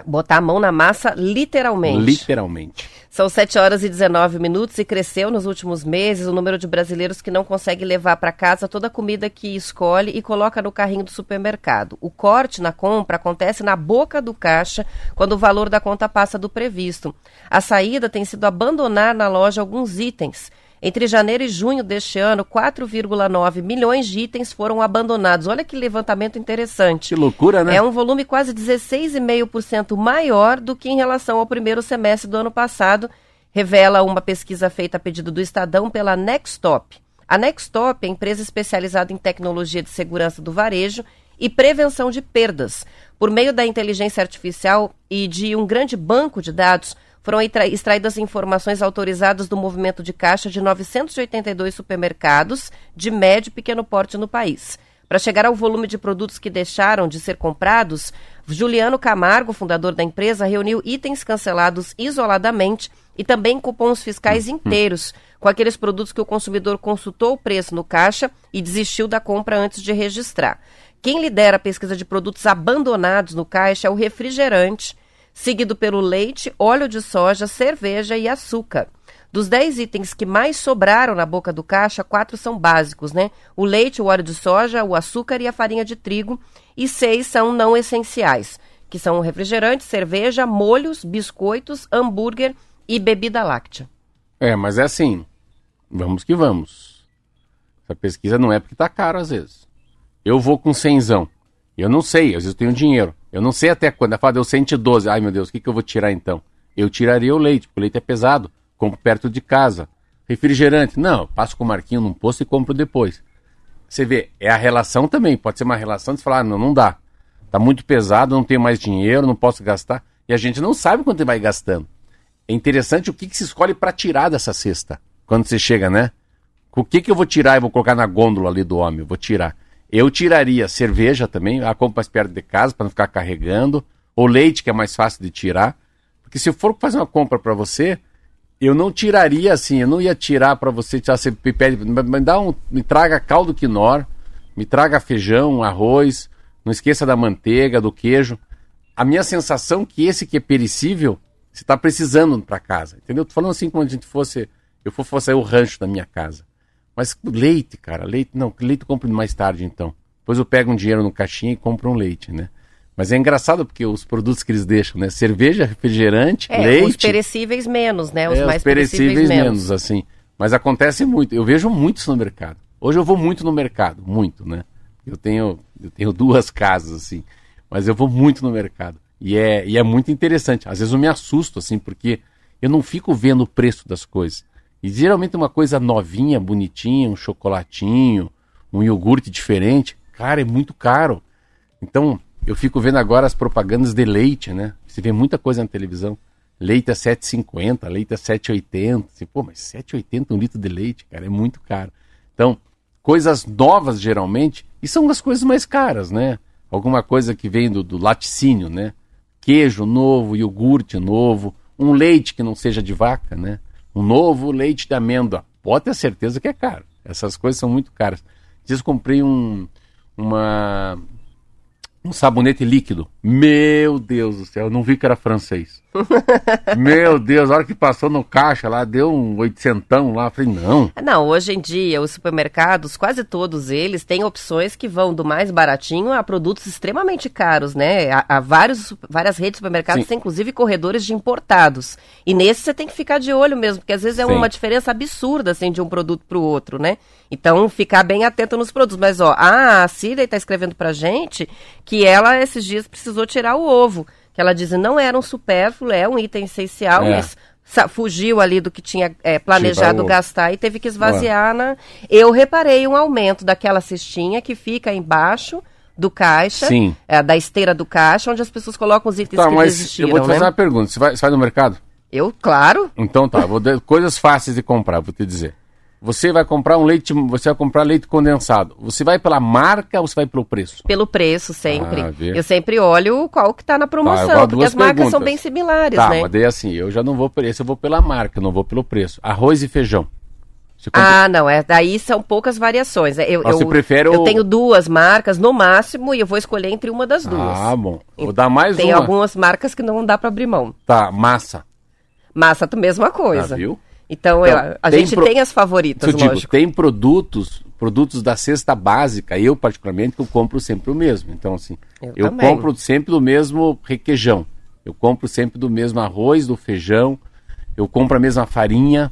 S1: Botar a mão na massa, literalmente.
S2: Literalmente.
S1: São 7 horas e 19 minutos e cresceu nos últimos meses o número de brasileiros que não consegue levar para casa toda a comida que escolhe e coloca no carrinho do supermercado. O corte na compra acontece na boca do caixa quando o valor da conta passa do previsto. A saída tem sido abandonar na loja alguns itens entre janeiro e junho deste ano, 4,9 milhões de itens foram abandonados. Olha que levantamento interessante.
S2: Que loucura, né?
S1: É um volume quase 16,5% maior do que em relação ao primeiro semestre do ano passado, revela uma pesquisa feita a pedido do Estadão pela Nextop. A Nextop é empresa especializada em tecnologia de segurança do varejo e prevenção de perdas. Por meio da inteligência artificial e de um grande banco de dados, foram extraídas informações autorizadas do movimento de caixa de 982 supermercados de médio e pequeno porte no país. Para chegar ao volume de produtos que deixaram de ser comprados, Juliano Camargo, fundador da empresa, reuniu itens cancelados isoladamente e também cupons fiscais inteiros, com aqueles produtos que o consumidor consultou o preço no caixa e desistiu da compra antes de registrar. Quem lidera a pesquisa de produtos abandonados no caixa é o refrigerante, seguido pelo leite, óleo de soja, cerveja e açúcar. Dos 10 itens que mais sobraram na boca do caixa, quatro são básicos, né? O leite, o óleo de soja, o açúcar e a farinha de trigo. E seis são não essenciais, que são refrigerante, cerveja, molhos, biscoitos, hambúrguer e bebida láctea.
S2: É, mas é assim, vamos que vamos. Essa pesquisa não é porque tá caro às vezes. Eu vou com cenzão. Eu não sei, às vezes eu tenho dinheiro. Eu não sei até quando. Ela fala, deu 112. Ai, meu Deus, o que, que eu vou tirar então? Eu tiraria o leite, porque o leite é pesado. Compro perto de casa. Refrigerante. Não, passo com o Marquinho num posto e compro depois. Você vê, é a relação também. Pode ser uma relação de falar, ah, não, não dá. Tá muito pesado, não tenho mais dinheiro, não posso gastar. E a gente não sabe quanto vai gastando. É interessante o que, que se escolhe para tirar dessa cesta. Quando você chega, né? O que, que eu vou tirar e vou colocar na gôndola ali do homem? Eu vou tirar. Eu tiraria cerveja também, a compra mais perto de casa para não ficar carregando, ou leite que é mais fácil de tirar, porque se eu for fazer uma compra para você, eu não tiraria assim, eu não ia tirar para você, tirar, você pede, me dá um, me traga caldo quinor, me traga feijão, arroz, não esqueça da manteiga, do queijo. A minha sensação é que esse que é perecível, você está precisando para casa, entendeu? Tô falando assim como a gente fosse, eu fazer o rancho da minha casa. Mas leite, cara, leite, não, leite eu compro mais tarde então. Depois eu pego um dinheiro no caixinha e compro um leite, né? Mas é engraçado porque os produtos que eles deixam, né? Cerveja, refrigerante, é, leite. Os
S1: perecíveis menos, né? Os
S2: é,
S1: mais
S2: os perecíveis, perecíveis menos. menos, assim. Mas acontece muito. Eu vejo muitos no mercado. Hoje eu vou muito no mercado, muito, né? Eu tenho, eu tenho duas casas, assim. Mas eu vou muito no mercado. E é, e é muito interessante. Às vezes eu me assusto, assim, porque eu não fico vendo o preço das coisas. E geralmente uma coisa novinha, bonitinha, um chocolatinho, um iogurte diferente, cara, é muito caro. Então, eu fico vendo agora as propagandas de leite, né? Você vê muita coisa na televisão. Leite a 7,50, leite a 7,80. Você, pô, mas 7,80 um litro de leite, cara, é muito caro. Então, coisas novas geralmente, e são as coisas mais caras, né? Alguma coisa que vem do, do laticínio, né? Queijo novo, iogurte novo, um leite que não seja de vaca, né? Um novo leite de amêndoa. Pode ter certeza que é caro. Essas coisas são muito caras. Diz comprei um, uma, um sabonete líquido. Meu Deus do céu, eu não vi que era francês. Meu Deus, a hora que passou no caixa lá, deu um oitocentão lá, falei, não.
S1: Não, hoje em dia, os supermercados, quase todos eles, têm opções que vão do mais baratinho a produtos extremamente caros, né? Há, há vários, várias redes de supermercados têm, inclusive, corredores de importados. E nesse você tem que ficar de olho mesmo, porque às vezes é Sim. uma diferença absurda, assim, de um produto para o outro, né? Então, ficar bem atento nos produtos. Mas, ó, a Cida está escrevendo pra gente que ela, esses dias, precisou tirar o ovo que ela diz não era um supérfluo, é um item essencial, é. mas fugiu ali do que tinha é, planejado tipo, gastar e teve que esvaziar na. Eu reparei um aumento daquela cestinha que fica embaixo do caixa, é, da esteira do caixa, onde as pessoas colocam os itens tá, que mas.
S2: Eu vou te fazer
S1: né?
S2: uma pergunta. Você vai, você vai no mercado?
S1: Eu, claro.
S2: Então tá, vou coisas fáceis de comprar, vou te dizer. Você vai comprar um leite, você vai comprar leite condensado. Você vai pela marca ou você vai pelo preço?
S1: Pelo preço, sempre. Ah, eu sempre olho qual que está na promoção, tá, porque as marcas são bem similares,
S2: tá,
S1: né?
S2: mas daí assim, eu já não vou por esse, eu vou pela marca, não vou pelo preço. Arroz e feijão.
S1: Ah, não, é, daí são poucas variações. Eu,
S2: você eu, prefere
S1: eu tenho duas marcas no máximo e eu vou escolher entre uma das duas.
S2: Ah, bom. Vou dar mais
S1: tem
S2: uma.
S1: Tem algumas marcas que não dá para abrir mão.
S2: Tá, massa.
S1: Massa, mesma coisa.
S2: Ah, viu?
S1: Então, então eu, a gente pro... tem as favoritas, eu lógico. Digo,
S2: tem produtos, produtos da cesta básica, eu particularmente, eu compro sempre o mesmo. Então, assim, eu, eu compro sempre do mesmo requeijão. Eu compro sempre do mesmo arroz, do feijão. Eu compro a mesma farinha.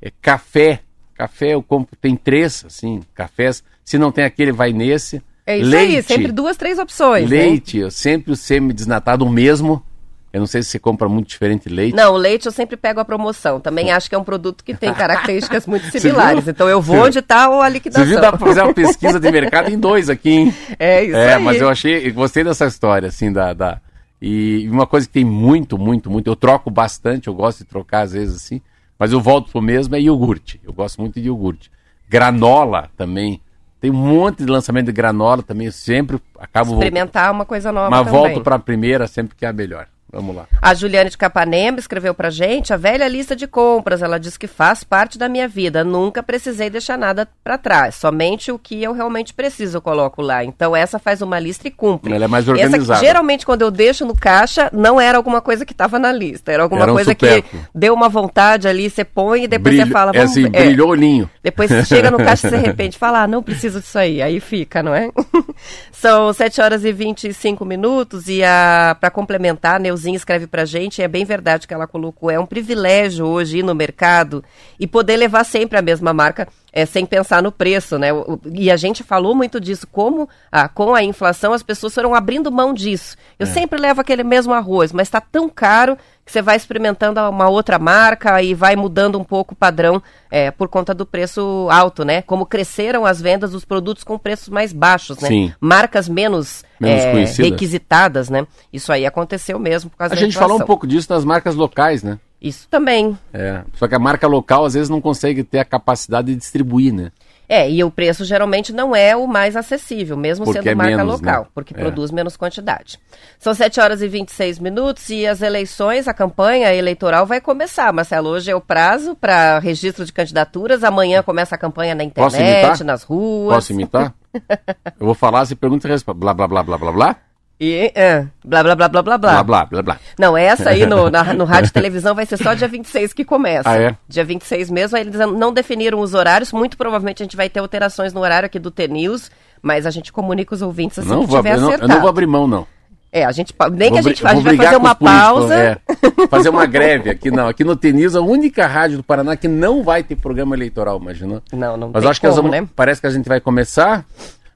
S2: É, café. Café eu compro, tem três, assim, cafés. Se não tem aquele, vai nesse.
S1: É isso leite, aí, sempre duas, três opções.
S2: Né? Leite, né? eu sempre o semi-desnatado, o mesmo. Eu não sei se você compra muito diferente leite.
S1: Não, o leite eu sempre pego a promoção. Também acho que é um produto que tem características muito similares. Então eu vou onde está a liquidação.
S2: Você viu, dá para fazer uma pesquisa de mercado em dois aqui, hein?
S1: É isso é, aí.
S2: mas eu achei, gostei dessa história, assim, da, da... E uma coisa que tem muito, muito, muito, eu troco bastante, eu gosto de trocar às vezes assim, mas eu volto pro mesmo é iogurte. Eu gosto muito de iogurte. Granola também. Tem um monte de lançamento de granola também, eu sempre acabo
S1: Experimentar voltando. uma coisa nova
S2: Mas também. volto para a primeira sempre que é a melhor. Vamos lá.
S1: A Juliane de Capanema escreveu pra gente a velha lista de compras. Ela diz que faz parte da minha vida. Nunca precisei deixar nada para trás. Somente o que eu realmente preciso eu coloco lá. Então essa faz uma lista e cumpre.
S2: Ela é mais organizada.
S1: Essa, geralmente quando eu deixo no caixa, não era alguma coisa que estava na lista. Era alguma era um coisa que deu uma vontade ali, você põe e depois Brilho, você fala...
S2: É Vamos, é assim, é, brilhou olhinho.
S1: Depois você chega no caixa e de repente fala, ah, não preciso disso aí. Aí fica, não é? São 7 horas e 25 minutos e a para complementar, Neuza Neuzinha escreve pra gente, é bem verdade que ela colocou, é um privilégio hoje ir no mercado e poder levar sempre a mesma marca é, sem pensar no preço, né? E a gente falou muito disso, como ah, com a inflação as pessoas foram abrindo mão disso. Eu é. sempre levo aquele mesmo arroz, mas está tão caro que você vai experimentando uma outra marca e vai mudando um pouco o padrão é, por conta do preço alto, né? Como cresceram as vendas dos produtos com preços mais baixos, né?
S2: Sim.
S1: Marcas menos, menos é, requisitadas, né? Isso aí aconteceu mesmo por causa
S2: a
S1: da
S2: A gente falou um pouco disso nas marcas locais, né?
S1: Isso também.
S2: É, só que a marca local às vezes não consegue ter a capacidade de distribuir, né?
S1: É, e o preço geralmente não é o mais acessível, mesmo
S2: porque
S1: sendo
S2: é
S1: marca
S2: menos,
S1: local,
S2: né?
S1: porque é. produz menos quantidade. São 7 horas e 26 minutos e as eleições, a campanha eleitoral vai começar, Marcelo. Hoje é o prazo para registro de candidaturas, amanhã começa a campanha na internet, nas ruas.
S2: Posso imitar? Eu vou falar, se pergunta e responde. Blá, blá, blá, blá, blá, blá.
S1: E, é, blá, blá, blá, blá, blá, blá.
S2: Blá, blá, blá, blá.
S1: Não, essa aí no, na, no rádio e televisão vai ser só dia 26 que começa.
S2: Ah, é?
S1: Dia 26 mesmo, aí eles não definiram os horários, muito provavelmente a gente vai ter alterações no horário aqui do T-News, mas a gente comunica os ouvintes assim
S2: não
S1: que tiver
S2: não,
S1: acertado.
S2: Eu não vou abrir mão, não.
S1: É, a gente nem vou que a gente, a gente vai fazer uma pausa. É,
S2: fazer uma greve aqui, não. Aqui no Tenis, a única rádio do Paraná que não vai ter programa eleitoral, imagina.
S1: Não, não
S2: Mas
S1: tem
S2: acho
S1: como,
S2: que vamos,
S1: né?
S2: parece que a gente vai começar.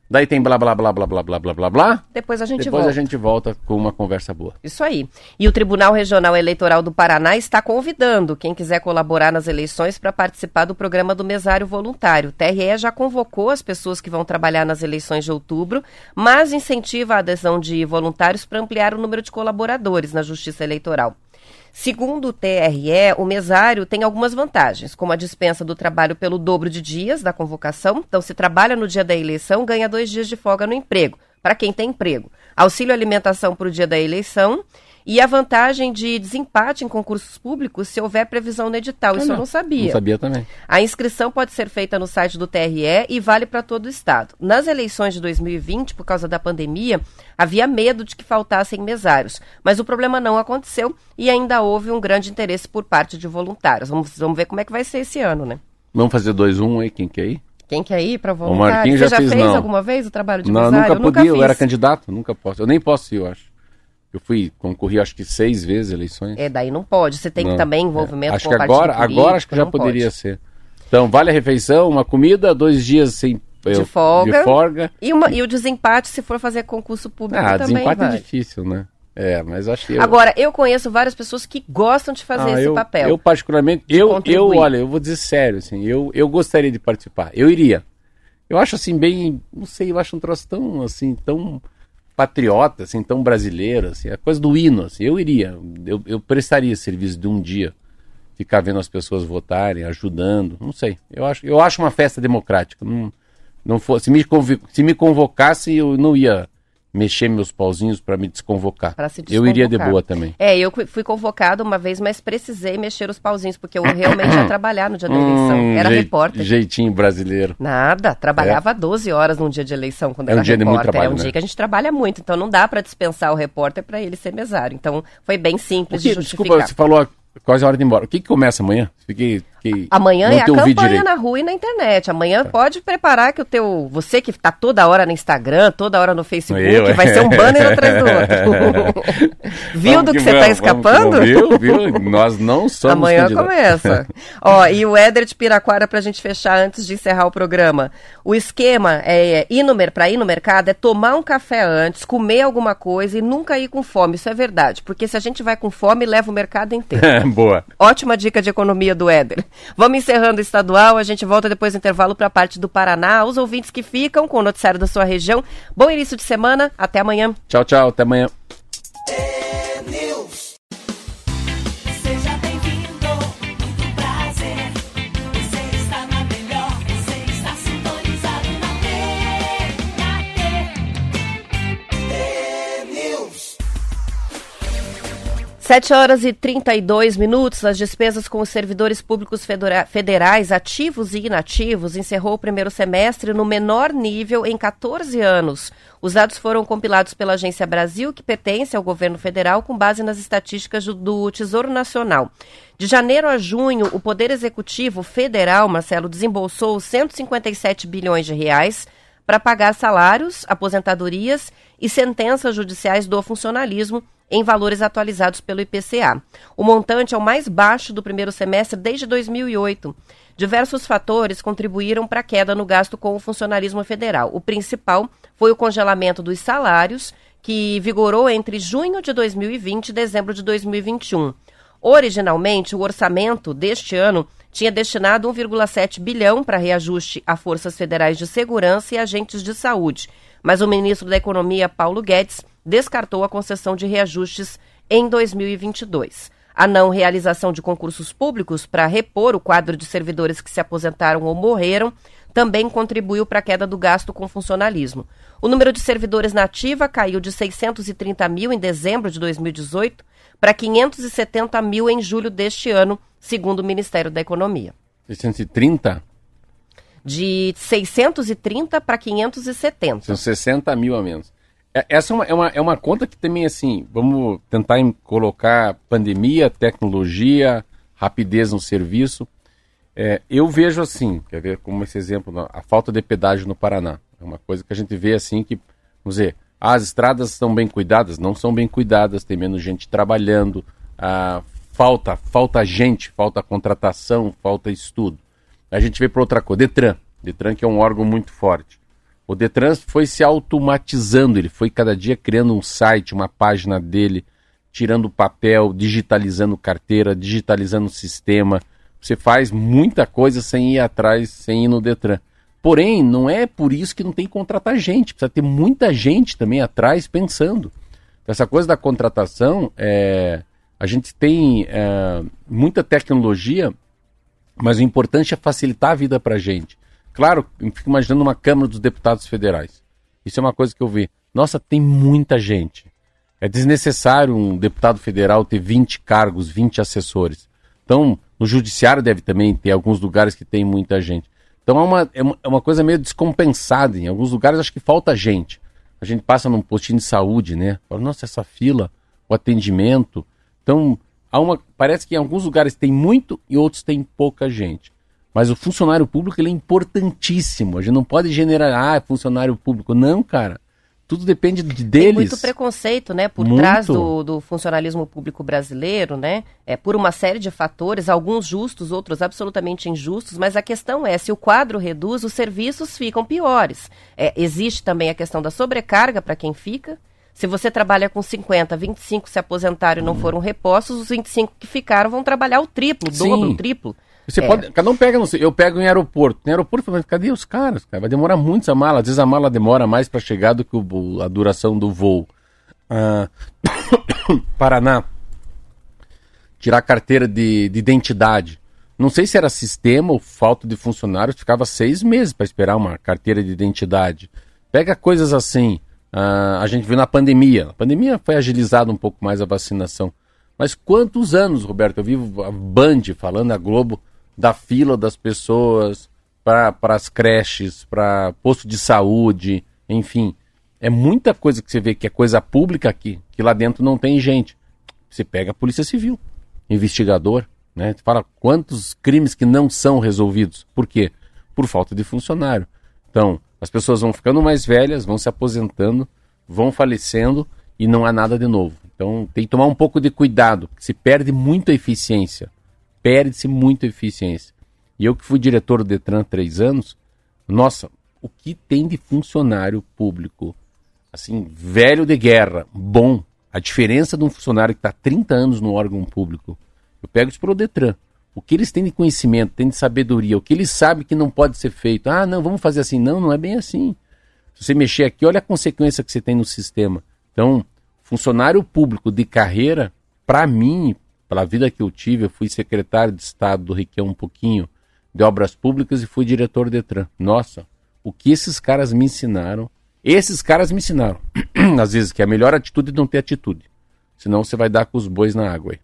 S2: Daí tem blá blá blá blá blá blá blá blá blá.
S1: Depois a gente
S2: Depois
S1: volta.
S2: a gente volta com uma conversa boa.
S1: Isso aí. E o Tribunal Regional Eleitoral do Paraná está convidando quem quiser colaborar nas eleições para participar do programa do mesário voluntário. O TRE já convocou as pessoas que vão trabalhar nas eleições de outubro, mas incentiva a adesão de voluntários para ampliar o número de colaboradores na Justiça Eleitoral. Segundo o TRE, o mesário tem algumas vantagens, como a dispensa do trabalho pelo dobro de dias da convocação. Então, se trabalha no dia da eleição, ganha dois dias de folga no emprego, para quem tem emprego. Auxílio alimentação para o dia da eleição e a vantagem de desempate em concursos públicos se houver previsão no edital. Ah, Isso não, eu não sabia.
S2: Não sabia também.
S1: A inscrição pode ser feita no site do TRE e vale para todo o estado. Nas eleições de 2020, por causa da pandemia, havia medo de que faltassem mesários, mas o problema não aconteceu e ainda houve um grande interesse por parte de voluntários. Vamos, vamos ver como é que vai ser esse ano, né?
S2: Vamos fazer 2-1 um aí, quem quer ir?
S1: Quem quer ir para voluntário?
S2: Você
S1: já,
S2: já
S1: fez
S2: não.
S1: alguma vez o trabalho de
S2: não,
S1: mesário?
S2: Nunca
S1: eu
S2: podia,
S1: nunca
S2: eu era candidato, nunca posso. Eu nem posso ir, eu acho. Eu fui, concorri acho que seis vezes eleições.
S1: É, daí não pode. Você tem
S2: não,
S1: também envolvimento
S2: é. acho
S1: com
S2: que agora,
S1: político,
S2: agora acho que já poderia
S1: pode.
S2: ser. Então, vale a refeição, uma comida, dois dias sem
S1: de folga.
S2: De folga.
S1: E, uma, e o desempate se for fazer concurso público
S2: ah,
S1: também.
S2: desempate é difícil, né? É, mas acho que. Eu...
S1: Agora, eu conheço várias pessoas que gostam de fazer
S2: ah,
S1: esse
S2: eu,
S1: papel.
S2: Eu, particularmente, eu, eu, olha, eu vou dizer sério, assim, eu, eu gostaria de participar. Eu iria. Eu acho assim, bem. Não sei, eu acho um troço tão assim, tão patriota, assim, tão brasileiro, assim, a coisa do hino, assim, eu iria, eu, eu prestaria serviço de um dia. ficar vendo as pessoas votarem, ajudando, não sei. Eu acho, eu acho uma festa democrática. Não, não for, se, me se me convocasse, eu não ia mexer meus pauzinhos para me desconvocar. Se eu iria de boa também.
S1: É, eu fui convocado uma vez, mas precisei mexer os pauzinhos, porque eu realmente ia trabalhar no dia da eleição. Hum, era repórter.
S2: Jeitinho brasileiro.
S1: Nada, trabalhava é. 12 horas num dia de eleição quando
S2: é
S1: era
S2: um dia
S1: repórter.
S2: De muito trabalho,
S1: é um
S2: né?
S1: dia que a gente trabalha muito, então não dá para dispensar o repórter para ele ser mesário. Então foi bem simples que, de justificar.
S2: Desculpa, você falou quase a hora de ir embora. O que, que começa amanhã? Fiquei, fiquei
S1: amanhã é a campanha na rua e na internet. Amanhã tá. pode preparar que o teu. Você que está toda hora no Instagram, toda hora no Facebook, Eu, vai ser um banner atrás do outro. viu vamos do que, que você está escapando?
S2: viu, viu? Nós não somos.
S1: Amanhã começa. Ó, e o Éder de Piraquara, para a gente fechar antes de encerrar o programa. O esquema é ir no, para ir no mercado é tomar um café antes, comer alguma coisa e nunca ir com fome. Isso é verdade. Porque se a gente vai com fome, leva o mercado inteiro.
S2: Boa.
S1: Ótima dica de economia do Éder. Vamos encerrando o estadual, a gente volta depois do intervalo para a parte do Paraná. Os ouvintes que ficam com o noticiário da sua região. Bom início de semana, até amanhã.
S2: Tchau, tchau, até amanhã.
S1: Sete horas e 32 minutos, as despesas com os servidores públicos federais ativos e inativos encerrou o primeiro semestre no menor nível em 14 anos. Os dados foram compilados pela Agência Brasil, que pertence ao governo federal, com base nas estatísticas do, do Tesouro Nacional. De janeiro a junho, o Poder Executivo Federal, Marcelo, desembolsou 157 bilhões de reais para pagar salários, aposentadorias e sentenças judiciais do funcionalismo em valores atualizados pelo IPCA. O montante é o mais baixo do primeiro semestre desde 2008. Diversos fatores contribuíram para a queda no gasto com o funcionalismo federal. O principal foi o congelamento dos salários, que vigorou entre junho de 2020 e dezembro de 2021. Originalmente, o orçamento deste ano tinha destinado 1,7 bilhão para reajuste a forças federais de segurança e agentes de saúde, mas o ministro da Economia, Paulo Guedes, descartou a concessão de reajustes em 2022. A não realização de concursos públicos para repor o quadro de servidores que se aposentaram ou morreram também contribuiu para a queda do gasto com funcionalismo. O número de servidores na ativa caiu de 630 mil em dezembro de 2018 para 570 mil em julho deste ano, segundo o Ministério da Economia.
S2: 630?
S1: De 630 para 570.
S2: São 60 mil a menos. É, essa é uma, é, uma, é uma conta que também, assim, vamos tentar colocar pandemia, tecnologia, rapidez no serviço. É, eu vejo assim, quer ver como esse exemplo, a falta de pedágio no Paraná. É uma coisa que a gente vê assim que, vamos dizer, as estradas são bem cuidadas, não são bem cuidadas, tem menos gente trabalhando, a, falta, falta gente, falta contratação, falta estudo. A gente vê para outra coisa, Detran. Detran que é um órgão muito forte. O Detran foi se automatizando, ele foi cada dia criando um site, uma página dele, tirando papel, digitalizando carteira, digitalizando sistema. Você faz muita coisa sem ir atrás, sem ir no Detran. Porém, não é por isso que não tem que contratar gente, precisa ter muita gente também atrás pensando. Essa coisa da contratação, é, a gente tem é, muita tecnologia, mas o importante é facilitar a vida para a gente. Claro, eu fico imaginando uma Câmara dos Deputados Federais. Isso é uma coisa que eu vi. Nossa, tem muita gente. É desnecessário um deputado federal ter 20 cargos, 20 assessores. Então, no judiciário deve também ter alguns lugares que tem muita gente. Então é uma, é uma, é uma coisa meio descompensada. Em alguns lugares acho que falta gente. A gente passa num postinho de saúde, né? Fala, nossa, essa fila, o atendimento. Então, há uma, parece que em alguns lugares tem muito e outros tem pouca gente. Mas o funcionário público ele é importantíssimo. A gente não pode generar, ah, é funcionário público. Não, cara. Tudo depende de deles. Tem
S1: muito preconceito, né, por muito. trás do, do, funcionalismo público brasileiro, né? É por uma série de fatores, alguns justos, outros absolutamente injustos. Mas a questão é, se o quadro reduz, os serviços ficam piores. É, existe também a questão da sobrecarga para quem fica. Se você trabalha com 50, 25 se aposentaram e não foram repostos, os 25 que ficaram vão trabalhar o triplo, o dobro, o triplo.
S2: Você é. pode, cada um pega, não sei, eu pego em aeroporto. Em aeroporto, falando, cadê os caras? Cara? Vai demorar muito essa mala. Às vezes a mala demora mais para chegar do que o, a duração do voo. Ah, Paraná. tirar carteira de, de identidade. Não sei se era sistema ou falta de funcionários, ficava seis meses para esperar uma carteira de identidade. Pega coisas assim. Uh, a gente viu na pandemia. A pandemia foi agilizada um pouco mais a vacinação. Mas quantos anos, Roberto? Eu vi a Band falando, a Globo, da fila das pessoas para as creches, para posto de saúde, enfim. É muita coisa que você vê que é coisa pública aqui, que lá dentro não tem gente. Você pega a Polícia Civil, investigador, né? Fala quantos crimes que não são resolvidos. Por quê? Por falta de funcionário. Então, as pessoas vão ficando mais velhas, vão se aposentando, vão falecendo e não há nada de novo. Então, tem que tomar um pouco de cuidado, se perde muita eficiência. Perde-se muita eficiência. E eu que fui diretor do Detran há três anos, nossa, o que tem de funcionário público, assim, velho de guerra, bom, a diferença de um funcionário que está 30 anos no órgão público eu pego isso para o Detran. O que eles têm de conhecimento, têm de sabedoria, o que eles sabem que não pode ser feito. Ah, não, vamos fazer assim. Não, não é bem assim. Se você mexer aqui, olha a consequência que você tem no sistema. Então, funcionário público de carreira, para mim, pela vida que eu tive, eu fui secretário de Estado do Requião um pouquinho, de obras públicas e fui diretor do Detran. Nossa, o que esses caras me ensinaram, esses caras me ensinaram, às vezes, que a melhor atitude é não ter atitude. Senão você vai dar com os bois na água aí.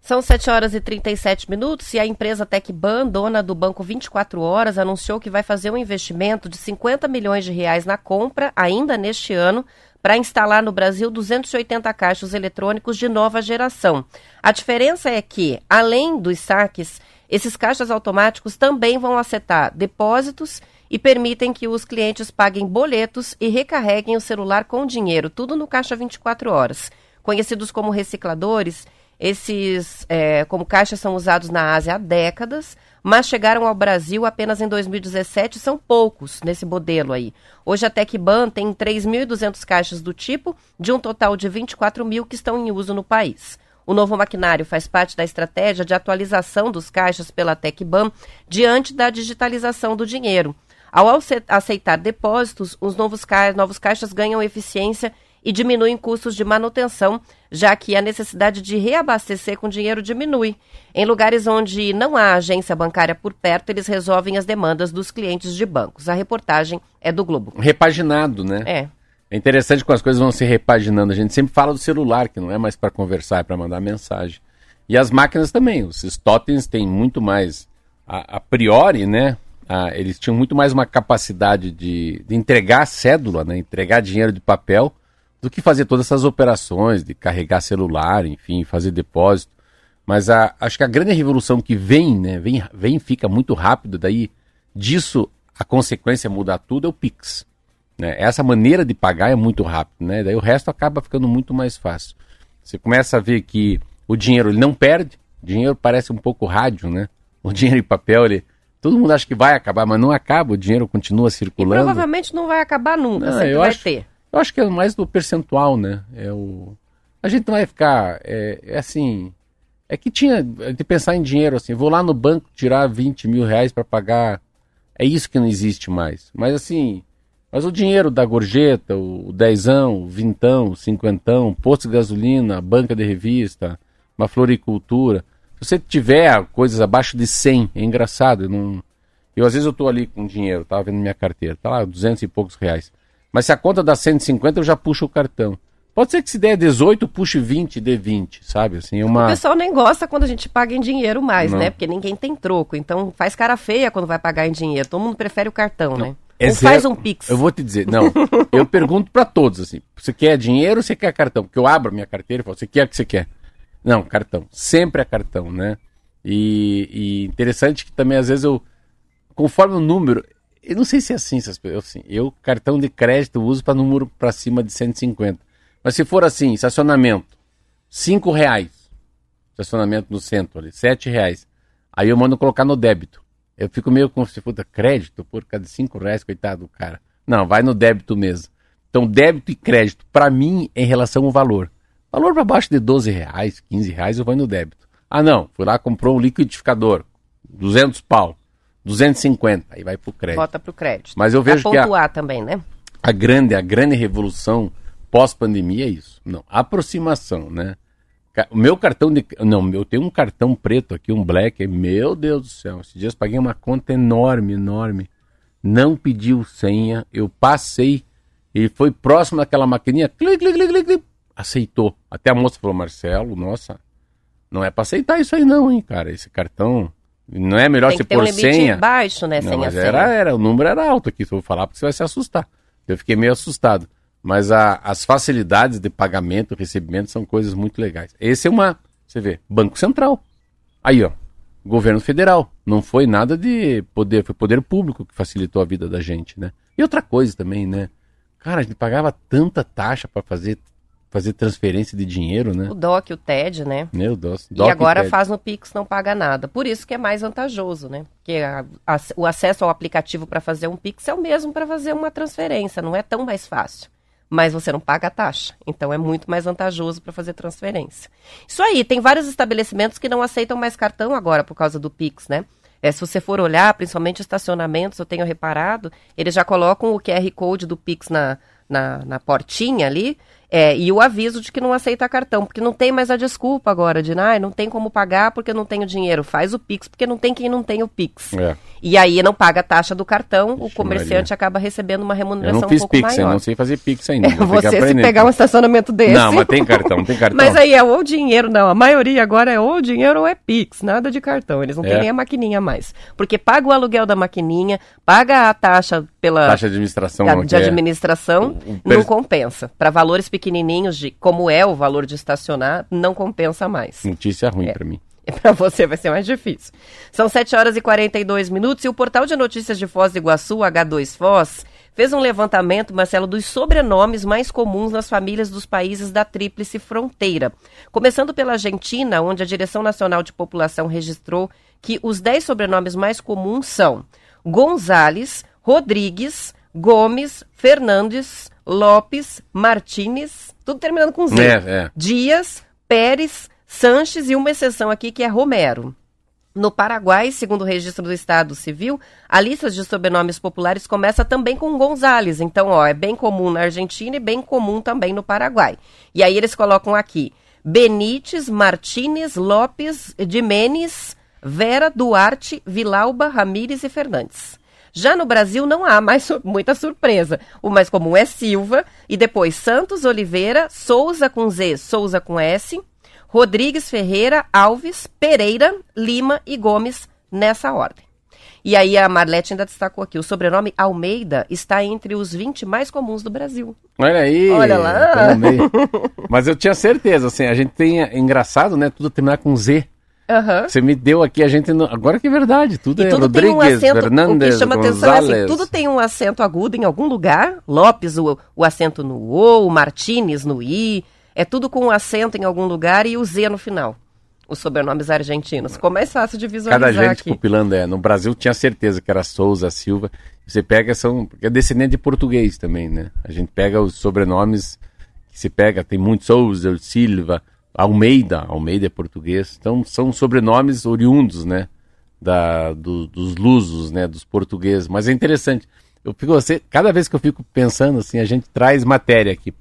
S1: São 7 horas e 37 minutos e a empresa Tecban, dona do Banco 24 Horas, anunciou que vai fazer um investimento de 50 milhões de reais na compra, ainda neste ano, para instalar no Brasil 280 caixas eletrônicos de nova geração. A diferença é que, além dos saques, esses caixas automáticos também vão acertar depósitos e permitem que os clientes paguem boletos e recarreguem o celular com dinheiro, tudo no caixa 24 horas. Conhecidos como recicladores, esses, é, como caixas, são usados na Ásia há décadas, mas chegaram ao Brasil apenas em 2017 são poucos nesse modelo aí. Hoje a Tecban tem 3.200 caixas do tipo, de um total de 24 mil que estão em uso no país. O novo maquinário faz parte da estratégia de atualização dos caixas pela Tecban diante da digitalização do dinheiro. Ao aceitar depósitos, os novos, novos caixas ganham eficiência e diminuem custos de manutenção, já que a necessidade de reabastecer com dinheiro diminui. Em lugares onde não há agência bancária por perto, eles resolvem as demandas dos clientes de bancos. A reportagem é do Globo.
S2: Repaginado, né?
S1: É.
S2: É interessante como as coisas vão se repaginando. A gente sempre fala do celular, que não é mais para conversar, é para mandar mensagem. E as máquinas também. Os totens têm muito mais, a, a priori, né? A, eles tinham muito mais uma capacidade de, de entregar cédula, né? Entregar dinheiro de papel do que fazer todas essas operações de carregar celular, enfim, fazer depósito. Mas a, acho que a grande revolução que vem, né, vem, vem fica muito rápido, daí disso a consequência mudar tudo é o Pix. Né? Essa maneira de pagar é muito rápido, né? daí o resto acaba ficando muito mais fácil. Você começa a ver que o dinheiro ele não perde, o dinheiro parece um pouco rádio, né? O dinheiro em papel, ele, todo mundo acha que vai acabar, mas não acaba, o dinheiro continua circulando. E
S1: provavelmente não vai acabar nunca, não, sempre vai acho, ter.
S2: Eu acho que é mais do percentual, né? É o... A gente não vai ficar. É, é assim. É que tinha de pensar em dinheiro assim. Vou lá no banco tirar 20 mil reais para pagar. É isso que não existe mais. Mas assim. Mas o dinheiro da gorjeta, o dezão, o vintão, o cinquentão, posto de gasolina, banca de revista, uma floricultura. Se você tiver coisas abaixo de 100, é engraçado. Eu, não... eu às vezes eu estou ali com dinheiro, tava vendo minha carteira, tá lá 200 e poucos reais. Mas se a conta dá 150, eu já puxo o cartão. Pode ser que se der 18, puxe 20, dê 20, sabe? Assim, uma...
S1: O pessoal nem gosta quando a gente paga em dinheiro mais, Não. né? Porque ninguém tem troco. Então faz cara feia quando vai pagar em dinheiro. Todo mundo prefere o cartão, Não. né? É Ou faz um Pix.
S2: Eu vou te dizer, não. eu pergunto para todos assim: você quer dinheiro ou você quer cartão? Porque eu abro a minha carteira e falo: você quer o que você quer? Não, cartão. Sempre é cartão, né? E, e interessante que também às vezes eu, conforme o número, eu não sei se é assim, eu, assim, eu cartão de crédito uso para número para cima de 150. Mas se for assim, estacionamento, 5 reais. Estacionamento no centro ali, 7 reais. Aí eu mando colocar no débito. Eu fico meio com se puta crédito por causa de 5 reais, coitado do cara. Não, vai no débito mesmo. Então, débito e crédito, para mim, é em relação ao valor. Valor para baixo de 12 reais, 15 reais, eu vou no débito. Ah, não, fui lá, comprou um liquidificador, 200 pau. 250, aí vai pro crédito.
S1: Bota pro crédito.
S2: Mas eu vejo
S1: que a, também, né?
S2: A grande, a grande revolução pós-pandemia é isso. Não, aproximação, né? O meu cartão de. Não, eu tenho um cartão preto aqui, um black. Meu Deus do céu. Esses dias paguei uma conta enorme, enorme. Não pediu senha. Eu passei. e foi próximo daquela maquininha. Clic, clic, clic, clic, Aceitou. Até a moça falou: Marcelo, nossa, não é pra aceitar isso aí, não, hein, cara. Esse cartão. Não é melhor Tem você pôr um senha.
S1: baixo, né?
S2: Não, mas era, era, o número era alto aqui. Se eu falar, porque você vai se assustar. Eu fiquei meio assustado. Mas a, as facilidades de pagamento, recebimento são coisas muito legais. Esse é uma, você vê, Banco Central. Aí, ó, governo federal. Não foi nada de poder, foi poder público que facilitou a vida da gente, né? E outra coisa também, né? Cara, a gente pagava tanta taxa para fazer fazer transferência de dinheiro, né?
S1: O DOC, o TED, né?
S2: Meu Deus.
S1: DOC e agora e faz no Pix, não paga nada. Por isso que é mais vantajoso, né? Porque a, a, o acesso ao aplicativo para fazer um Pix é o mesmo para fazer uma transferência, não é tão mais fácil mas você não paga a taxa. Então é muito mais vantajoso para fazer transferência. Isso aí, tem vários estabelecimentos que não aceitam mais cartão agora por causa do Pix, né? É, se você for olhar, principalmente estacionamentos, eu tenho reparado, eles já colocam o QR Code do Pix na, na, na portinha ali, é, e o aviso de que não aceita cartão, porque não tem mais a desculpa agora de, ah, não tem como pagar porque não tenho dinheiro. Faz o Pix, porque não tem quem não tem o Pix. É. E aí não paga a taxa do cartão, Ixi, o comerciante Maria. acaba recebendo uma remuneração
S2: eu não fiz
S1: um pouco
S2: Pix,
S1: maior.
S2: Eu não sei fazer Pix ainda.
S1: Você se pegar um estacionamento desse...
S2: Não, mas tem cartão, tem cartão.
S1: mas aí é ou dinheiro, não. A maioria agora é ou dinheiro ou é Pix, nada de cartão. Eles não é. têm nem a maquininha mais. Porque paga o aluguel da maquininha, paga a taxa pela...
S2: Taxa de administração.
S1: Da, de é? administração, não compensa. Para valores pequenininhos de como é o valor de estacionar, não compensa mais.
S2: Notícia ruim é. para mim.
S1: Para você vai ser mais difícil. São 7 horas e 42 minutos e o portal de notícias de Foz do Iguaçu, H2 Foz, fez um levantamento, Marcelo, dos sobrenomes mais comuns nas famílias dos países da Tríplice Fronteira. Começando pela Argentina, onde a Direção Nacional de População registrou que os 10 sobrenomes mais comuns são Gonzales, Rodrigues, Gomes, Fernandes, Lopes, Martínez, tudo terminando com Z. É, é. Dias, Pérez, Sanches e uma exceção aqui que é Romero. No Paraguai, segundo o registro do Estado Civil, a lista de sobrenomes populares começa também com Gonzales. Então, ó, é bem comum na Argentina e bem comum também no Paraguai. E aí eles colocam aqui Benites, Martínez, Lopes, Jimenez, Vera, Duarte, Vilauba, Ramírez e Fernandes. Já no Brasil não há mais muita surpresa. O mais comum é Silva e depois Santos, Oliveira, Souza com Z, Souza com S, Rodrigues Ferreira, Alves, Pereira, Lima e Gomes nessa ordem. E aí a Marlete ainda destacou aqui, o sobrenome Almeida está entre os 20 mais comuns do Brasil.
S2: Olha aí.
S1: Olha lá.
S2: Mas eu tinha certeza, assim, a gente tem, é engraçado, né, tudo terminar com Z.
S1: Uhum.
S2: Você me deu aqui, a gente. Não... Agora que é verdade, tudo é
S1: tudo
S2: Rodrigues,
S1: um acento,
S2: Fernandes,
S1: o que chama
S2: Gonzalez.
S1: atenção é assim, tudo tem um acento agudo em algum lugar. Lopes, o, o acento no O, o Martinez no I. É tudo com um acento em algum lugar e o Z no final. Os sobrenomes argentinos. Como é fácil de visualizar
S2: Cada gente
S1: aqui.
S2: compilando, é. No Brasil tinha certeza que era Souza, Silva. Você pega, são. É descendente de português também, né? A gente pega os sobrenomes que se pega, tem muito Souza, Silva. Almeida, Almeida é português, então são sobrenomes oriundos, né, da, do, dos lusos, né, dos portugueses, mas é interessante, eu fico, você, cada vez que eu fico pensando assim, a gente traz matéria aqui,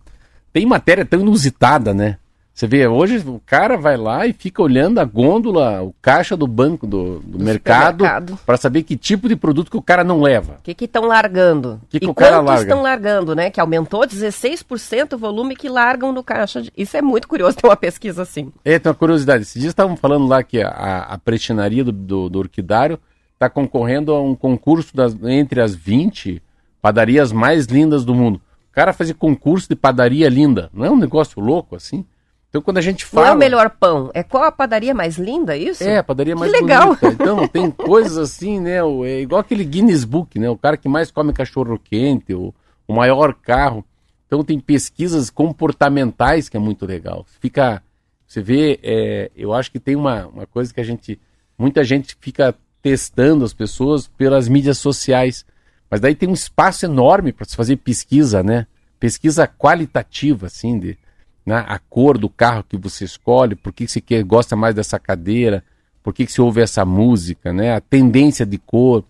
S2: tem matéria tão inusitada, né, você vê, hoje o cara vai lá e fica olhando a gôndola, o caixa do banco do, do, do mercado, para saber que tipo de produto que o cara não leva.
S1: O que estão largando?
S2: Que que
S1: e
S2: o cara larga?
S1: estão largando, né? Que aumentou 16% o volume que largam no caixa. De... Isso é muito curioso ter uma pesquisa assim.
S2: É, tem uma curiosidade. Esses dias estavam falando lá que a, a prestinaria do, do, do Orquidário está concorrendo a um concurso das, entre as 20 padarias mais lindas do mundo. O cara fazer concurso de padaria linda. Não é um negócio louco assim? Então quando a gente fala.
S1: Não é o melhor pão, é qual a padaria mais linda, é isso?
S2: É, a padaria mais
S1: que legal. bonita.
S2: Então tem coisas assim, né? É igual aquele Guinness Book, né? O cara que mais come cachorro quente, o, o maior carro. Então tem pesquisas comportamentais que é muito legal. Fica. Você vê, é, eu acho que tem uma, uma coisa que a gente. Muita gente fica testando as pessoas pelas mídias sociais. Mas daí tem um espaço enorme para se fazer pesquisa, né? Pesquisa qualitativa, assim, de né? a cor do carro que você escolhe, por que você quer, gosta mais dessa cadeira, por que, você ouve essa música, né? a tendência de cor,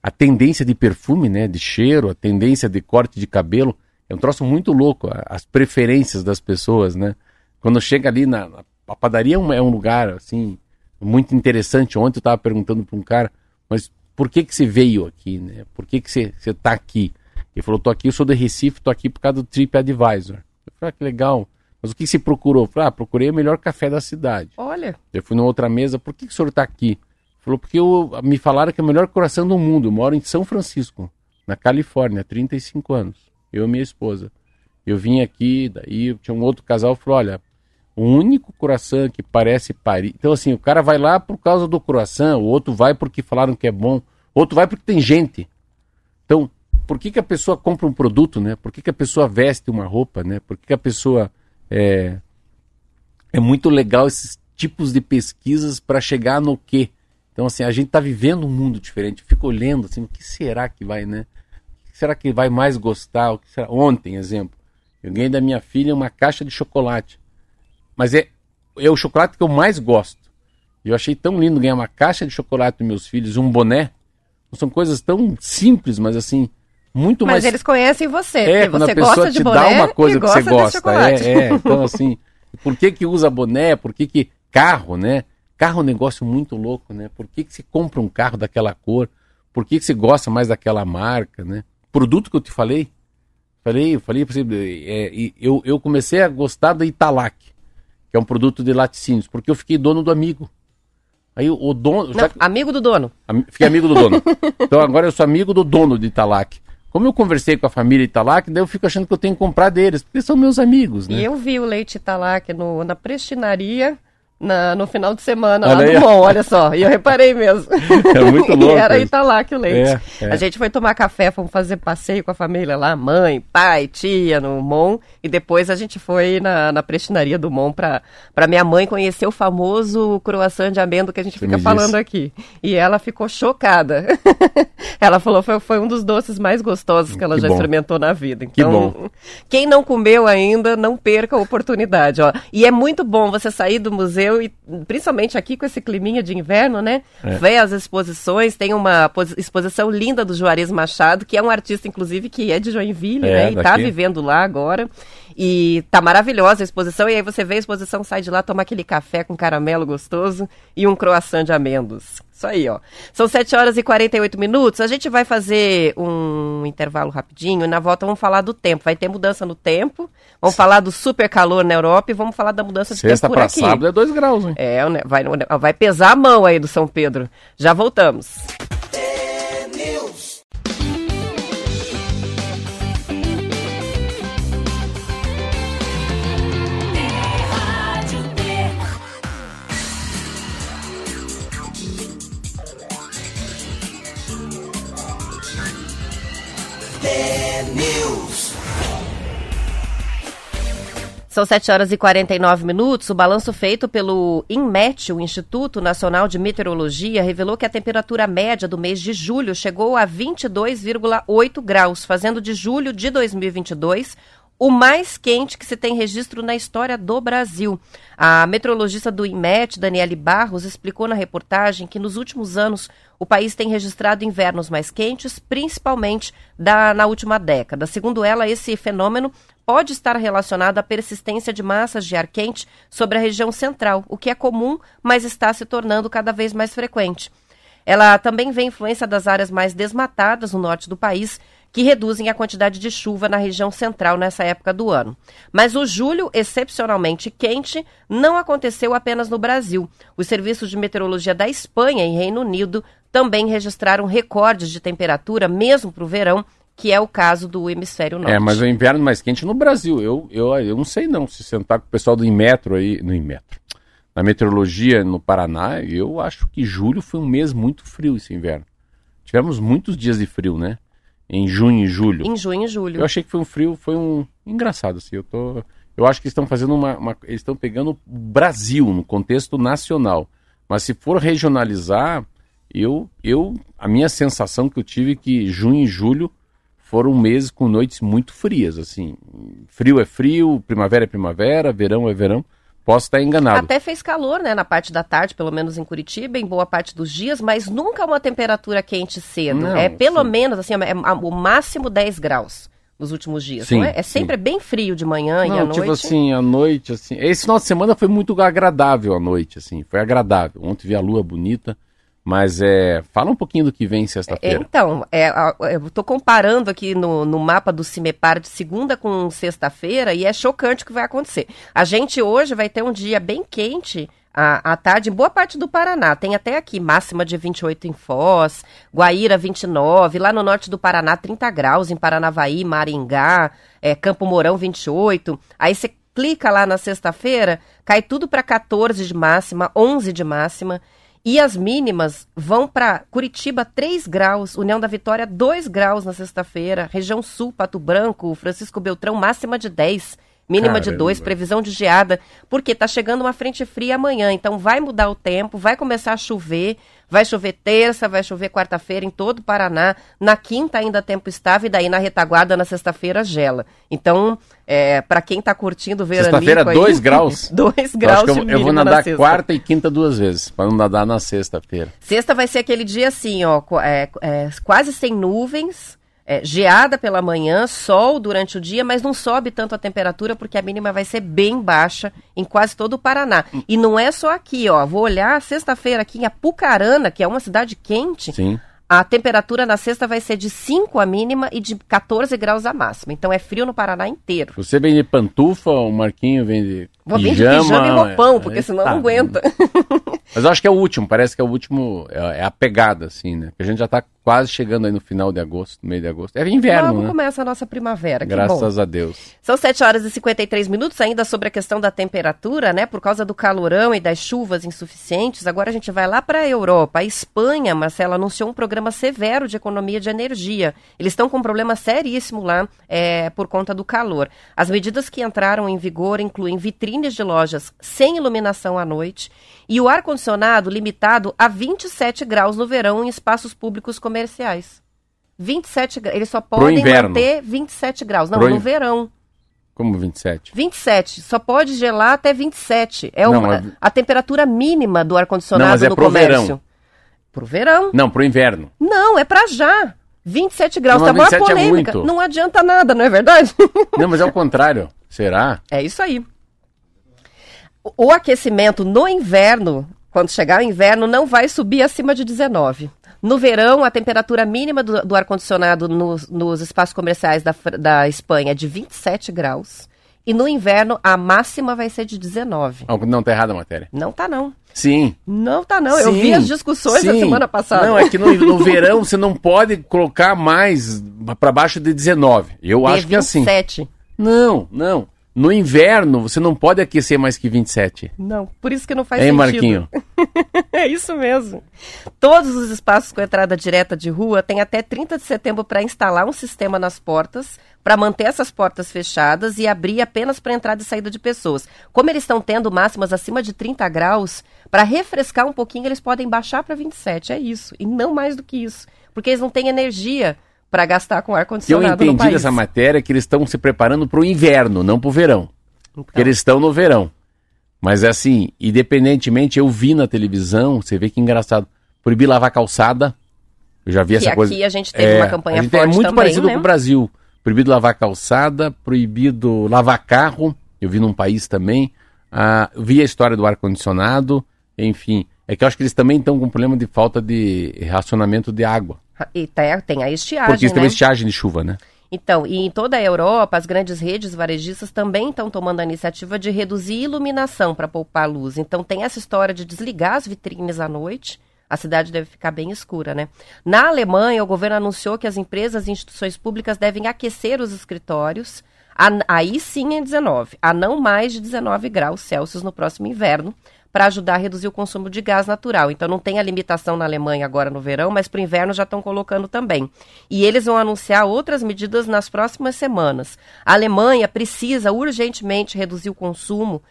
S2: a tendência de perfume, né? de cheiro, a tendência de corte de cabelo. É um troço muito louco, as preferências das pessoas. Né? Quando chega ali na, na a padaria é um, é lugar, assim, muito interessante. Ontem eu estava perguntando para um cara, mas por que que você veio aqui, né? Por que que você, você tá aqui? Ele falou, tô aqui, eu sou de Recife, tô aqui por causa do TripAdvisor. Eu falei, ah, que legal. Mas o que você procurou? Eu falei, ah, procurei o melhor café da cidade.
S1: Olha.
S2: Eu fui numa outra mesa, por que, que o senhor está aqui? Falou, porque eu, me falaram que é o melhor coração do mundo. Eu moro em São Francisco, na Califórnia, há 35 anos. Eu e minha esposa. Eu vim aqui, daí tinha um outro casal falou: olha, o único coração que parece Paris. Então, assim, o cara vai lá por causa do coração, o outro vai porque falaram que é bom, o outro vai porque tem gente. Então, por que, que a pessoa compra um produto, né? Por que, que a pessoa veste uma roupa, né? Por que, que a pessoa. É, é muito legal esses tipos de pesquisas para chegar no quê? Então, assim, a gente está vivendo um mundo diferente. Fico olhando, assim, o que será que vai, né? O que será que vai mais gostar? O que será? Ontem, exemplo, eu ganhei da minha filha uma caixa de chocolate. Mas é, é o chocolate que eu mais gosto. Eu achei tão lindo ganhar uma caixa de chocolate dos meus filhos, um boné. São coisas tão simples, mas assim, muito
S1: mas
S2: mais.
S1: Mas eles conhecem você.
S2: É, quando
S1: você
S2: a pessoa te dá uma coisa que você gosta. É, é, então assim, por que que usa boné? Por que que carro, né? Carro é um negócio muito louco, né? Por que que se compra um carro daquela cor? Por que que você gosta mais daquela marca, né? Produto que eu te falei, Falei, falei para você, é, eu, eu comecei a gostar da Italac, que é um produto de laticínios, porque eu fiquei dono do amigo. Aí o dono.
S1: Não, já, amigo do dono.
S2: Fiquei amigo do dono. então agora eu sou amigo do dono de Italac. Como eu conversei com a família Italac, daí eu fico achando que eu tenho que comprar deles, porque são meus amigos, né?
S1: E eu vi o leite Italac no, na prestinaria na, no final de semana olha lá aí. do Mon, olha só. E eu reparei mesmo.
S2: É muito louco.
S1: e era Italac o leite. É, é. A gente foi tomar café, fomos fazer passeio com a família lá, mãe, pai, tia no Mon. E depois a gente foi na, na prestinaria do Mon para minha mãe conhecer o famoso croissant de amêndoa que a gente Você fica falando aqui. E ela ficou chocada. ela falou que foi, foi um dos doces mais gostosos que ela que já bom. experimentou na vida. Então, quem não comeu ainda, não perca a oportunidade. Ó. E é muito bom você sair do museu museu, e principalmente aqui com esse climinha de inverno, né? É. Vê as exposições, tem uma exposição linda do Juarez Machado, que é um artista, inclusive, que é de Joinville, é, né? E está vivendo lá agora. E tá maravilhosa a exposição. E aí você vê a exposição, sai de lá, toma aquele café com caramelo gostoso e um croissant de amêndoas. Isso aí, ó. São 7 horas e 48 minutos. A gente vai fazer um intervalo rapidinho. E na volta vamos falar do tempo. Vai ter mudança no tempo. Vamos falar do super calor na Europa e vamos falar da mudança de
S2: Sexta
S1: tempo por
S2: aqui. sábado é 2 graus, hein?
S1: É, vai, vai pesar a mão aí do São Pedro. Já voltamos. São 7 horas e 49 minutos. O balanço feito pelo INMET, o Instituto Nacional de Meteorologia, revelou que a temperatura média do mês de julho chegou a 22,8 graus, fazendo de julho de 2022 o mais quente que se tem registro na história do Brasil. A meteorologista do IMET, Daniele Barros, explicou na reportagem que nos últimos anos o país tem registrado invernos mais quentes, principalmente da, na última década. Segundo ela, esse fenômeno pode estar relacionado à persistência de massas de ar quente sobre a região central, o que é comum, mas está se tornando cada vez mais frequente. Ela também vê influência das áreas mais desmatadas no norte do país, que reduzem a quantidade de chuva na região central nessa época do ano. Mas o julho, excepcionalmente quente, não aconteceu apenas no Brasil. Os serviços de meteorologia da Espanha e Reino Unido também registraram recordes de temperatura, mesmo para o verão, que é o caso do hemisfério norte.
S2: É, mas o inverno mais quente no Brasil. Eu, eu, eu não sei não, se sentar com o pessoal do Inmetro aí, no Inmetro, na meteorologia no Paraná, eu acho que julho foi um mês muito frio esse inverno. Tivemos muitos dias de frio, né? em junho e julho.
S1: Em junho e julho.
S2: Eu achei que foi um frio, foi um engraçado assim. Eu tô, eu acho que estão fazendo uma, uma eles estão pegando o Brasil no contexto nacional. Mas se for regionalizar, eu, eu, a minha sensação que eu tive é que junho e julho foram meses com noites muito frias, assim. Frio é frio, primavera é primavera, verão é verão. Posso estar enganado.
S1: Até fez calor, né, na parte da tarde, pelo menos em Curitiba, em boa parte dos dias, mas nunca uma temperatura quente cedo. Não, é pelo sim. menos, assim, é, é o máximo 10 graus. nos últimos dias, sim, não é? É sempre sim. bem frio de manhã não, e à tipo
S2: noite. Tipo assim, à noite, assim. Esse final de semana foi muito agradável à noite, assim. Foi agradável. Ontem vi a lua bonita. Mas é, fala um pouquinho do que vem sexta-feira.
S1: Então, é, eu estou comparando aqui no, no mapa do Cimepar de segunda com sexta-feira e é chocante o que vai acontecer. A gente hoje vai ter um dia bem quente à, tarde em boa parte do Paraná. Tem até aqui máxima de 28 em Foz, Guaíra 29, lá no norte do Paraná 30 graus, em Paranavaí, Maringá, é, Campo Mourão 28. Aí você clica lá na sexta-feira, cai tudo para 14 de máxima, 11 de máxima. E as mínimas vão para Curitiba 3 graus, União da Vitória 2 graus na sexta-feira, região sul, Pato Branco, Francisco Beltrão máxima de 10, mínima Caramba. de 2, previsão de geada, porque tá chegando uma frente fria amanhã, então vai mudar o tempo, vai começar a chover, vai chover terça, vai chover quarta-feira em todo o Paraná, na quinta ainda tempo estável e daí na retaguarda na sexta-feira gela. Então, é, para quem está curtindo ver
S2: Sexta-feira, 2 graus.
S1: 2 graus
S2: eu, eu, vou nadar quarta e quinta duas vezes, para não nadar na sexta-feira.
S1: Sexta vai ser aquele dia assim, ó, é, é, quase sem nuvens, é, geada pela manhã, sol durante o dia, mas não sobe tanto a temperatura porque a mínima vai ser bem baixa em quase todo o Paraná. E não é só aqui, ó. Vou olhar sexta-feira aqui em Apucarana, que é uma cidade quente.
S2: Sim.
S1: A temperatura na sexta vai ser de 5 a mínima e de 14 graus a máxima. Então é frio no Paraná inteiro.
S2: Você vem de pantufa, o Marquinho vem de
S1: Vou vir de pijama e roupão, porque é, senão tá. não aguenta.
S2: Mas eu acho que é o último, parece que é o último, é, é a pegada, assim, né? Porque a gente já tá quase chegando aí no final de agosto, no meio de agosto. É inverno, Logo né?
S1: começa a nossa primavera,
S2: Graças a Deus.
S1: São 7 horas e 53 minutos ainda sobre a questão da temperatura, né? Por causa do calorão e das chuvas insuficientes. Agora a gente vai lá para a Europa. A Espanha, Marcela, anunciou um programa severo de economia de energia. Eles estão com um problema seríssimo lá é, por conta do calor. As medidas que entraram em vigor incluem vitrines de lojas sem iluminação à noite e o ar-condicionado limitado a 27 graus no verão em espaços públicos comerciais. 27 Eles só podem manter 27 graus. Não, Pro no in... verão.
S2: Como 27?
S1: 27. Só pode gelar até 27. É não, uma, a temperatura mínima do ar-condicionado
S2: é no
S1: pro
S2: comércio. Verão.
S1: Pro verão?
S2: Não, pro inverno.
S1: Não, é para já. 27 graus, não, tá maior é polêmica. É não adianta nada, não é verdade?
S2: Não, mas é o contrário. Será?
S1: É isso aí o aquecimento no inverno, quando chegar o inverno, não vai subir acima de 19. No verão, a temperatura mínima do, do ar-condicionado nos, nos, espaços comerciais da, da Espanha é de 27 graus. E no inverno, a máxima vai ser de 19.
S2: Não, não tá errada a matéria.
S1: Não tá, não.
S2: Sim.
S1: Não tá, não. Sim. Eu vi as discussões Sim. semana passada.
S2: Não, é que no, no verão você não pode colocar mais para baixo de 19. Eu de acho 27. que é assim. 27. Não, não. No inverno, você não pode aquecer mais que 27.
S1: Não, por isso que não faz
S2: hein,
S1: sentido.
S2: Marquinho?
S1: é isso mesmo. Todos os espaços com entrada direta de rua têm até 30 de setembro para instalar um sistema nas portas, para manter essas portas fechadas e abrir apenas para entrada e saída de pessoas. Como eles estão tendo máximas acima de 30 graus, para refrescar um pouquinho, eles podem baixar para 27. É isso. E não mais do que isso. Porque eles não têm energia para gastar com ar-condicionado.
S2: Eu entendi dessa matéria que eles estão se preparando para o inverno, não para o verão. Então. Porque eles estão no verão. Mas é assim, independentemente, eu vi na televisão, você vê que engraçado, proibir lavar calçada. Eu já vi
S1: que
S2: essa coisa.
S1: aqui a gente teve é, uma campanha forte É
S2: muito
S1: também,
S2: parecido
S1: né?
S2: com o Brasil. Proibido lavar calçada, proibido lavar carro. Eu vi num país também. Ah, vi a história do ar-condicionado. Enfim, é que eu acho que eles também estão com problema de falta de racionamento de água.
S1: E tá, tem a estiagem,
S2: Porque isso
S1: né?
S2: tem estiagem de chuva, né?
S1: Então, e em toda a Europa, as grandes redes varejistas também estão tomando a iniciativa de reduzir iluminação para poupar luz. Então, tem essa história de desligar as vitrines à noite. A cidade deve ficar bem escura, né? Na Alemanha, o governo anunciou que as empresas e instituições públicas devem aquecer os escritórios, a, aí sim em 19, a não mais de 19 graus Celsius no próximo inverno, para ajudar a reduzir o consumo de gás natural. Então não tem a limitação na Alemanha agora no verão, mas para o inverno já estão colocando também. E eles vão anunciar outras medidas nas próximas semanas. A Alemanha precisa urgentemente reduzir o consumo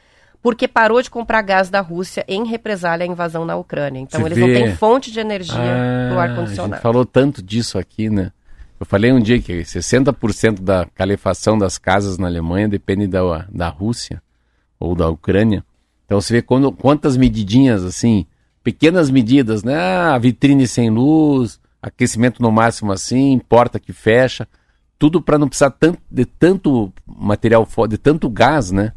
S1: porque parou de comprar gás da Rússia em represália à invasão na Ucrânia. Então Você eles vê? não têm fonte de energia ah, para o ar-condicionado. A gente
S2: falou tanto disso aqui, né? Eu falei um dia que 60% da calefação das casas na Alemanha depende da, da Rússia ou da Ucrânia. Então você vê quando, quantas medidinhas assim, pequenas medidas, né? Ah, vitrine sem luz, aquecimento no máximo assim, porta que fecha. tudo para não precisar tanto, de tanto material, de tanto gás, né?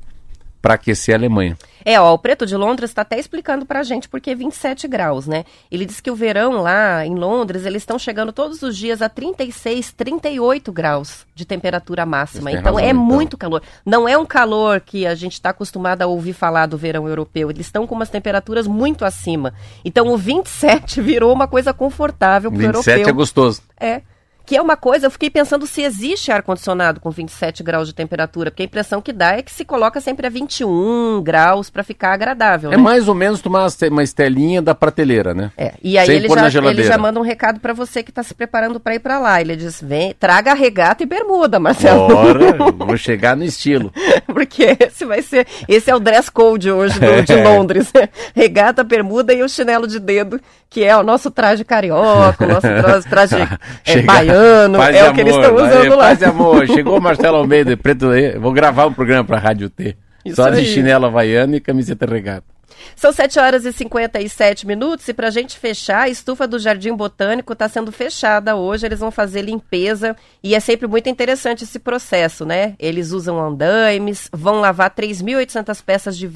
S2: Para aquecer a Alemanha.
S1: É, ó, o Preto de Londres está até explicando para a gente porque é 27 graus, né? Ele diz que o verão lá em Londres, eles estão chegando todos os dias a 36, 38 graus de temperatura máxima. Então razão, é então. muito calor. Não é um calor que a gente está acostumado a ouvir falar do verão europeu. Eles estão com umas temperaturas muito acima. Então o 27 virou uma coisa confortável para o europeu.
S2: 27 é gostoso.
S1: É. Que é uma coisa, eu fiquei pensando se existe ar-condicionado com 27 graus de temperatura, porque a impressão que dá é que se coloca sempre a 21 graus para ficar agradável.
S2: É
S1: né?
S2: mais ou menos tomar uma estelinha da prateleira, né?
S1: É. E aí ele já, ele já, manda um recado para você que está se preparando para ir para lá. Ele diz: vem, traga regata e bermuda, Marcelo.
S2: Bora, vou chegar no estilo.
S1: porque esse vai ser. Esse é o dress code hoje do, de Londres. regata, bermuda e o chinelo de dedo, que é o nosso traje carioca, o nosso traje é, baiano paz é o que eles estão usando lá.
S2: Paz amor, chegou o Marcelo Almeida, preto, vou gravar um programa para a Rádio T. Isso Só aí. de chinela havaiana e camiseta regata.
S1: São 7 horas e 57 minutos e para a gente fechar, a estufa do Jardim Botânico está sendo fechada hoje. Eles vão fazer limpeza e é sempre muito interessante esse processo, né? Eles usam andaimes, vão lavar 3.800 peças de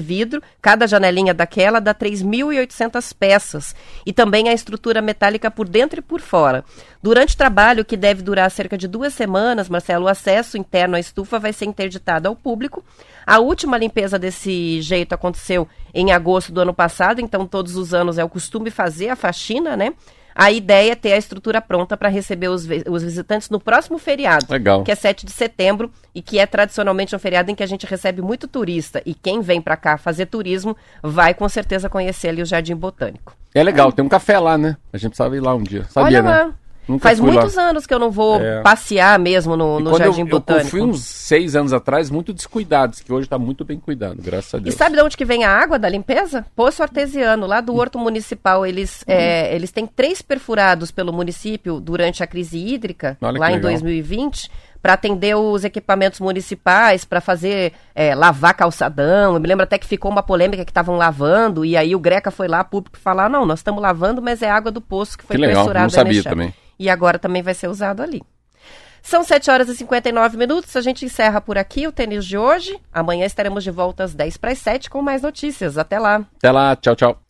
S1: vidro, cada janelinha daquela dá 3.800 peças. E também a estrutura metálica por dentro e por fora. Durante o trabalho, que deve durar cerca de duas semanas, Marcelo, o acesso interno à estufa vai ser interditado ao público. A última limpeza desse jeito aconteceu em agosto do ano passado, então todos os anos é o costume fazer a faxina, né? A ideia é ter a estrutura pronta para receber os, os, visitantes no próximo feriado,
S2: Legal.
S1: que é 7 de setembro e que é tradicionalmente um feriado em que a gente recebe muito turista. E quem vem para cá fazer turismo vai com certeza conhecer ali o Jardim Botânico.
S2: É legal, tem um café lá, né? A gente precisava ir lá um dia. Sabia, Olha né?
S1: Nunca Faz muitos lá. anos que eu não vou é. passear mesmo no, no Jardim eu, Botânico.
S2: Eu fui uns seis anos atrás, muito descuidados, que hoje está muito bem cuidado, graças a Deus.
S1: E sabe de onde que vem a água da limpeza? Poço artesiano, lá do Horto Municipal. Eles, uhum. é, eles têm três perfurados pelo município durante a crise hídrica, Olha lá em 2020 para atender os equipamentos municipais, para fazer é, lavar calçadão. Eu me lembro até que ficou uma polêmica que estavam lavando, e aí o Greca foi lá público falar: não, nós estamos lavando, mas é água do poço que foi
S2: que legal, Não sabia também
S1: e agora também vai ser usado ali. São 7 horas e 59 minutos. A gente encerra por aqui o tênis de hoje. Amanhã estaremos de volta às 10 para as 7 com mais notícias. Até lá.
S2: Até lá. Tchau, tchau.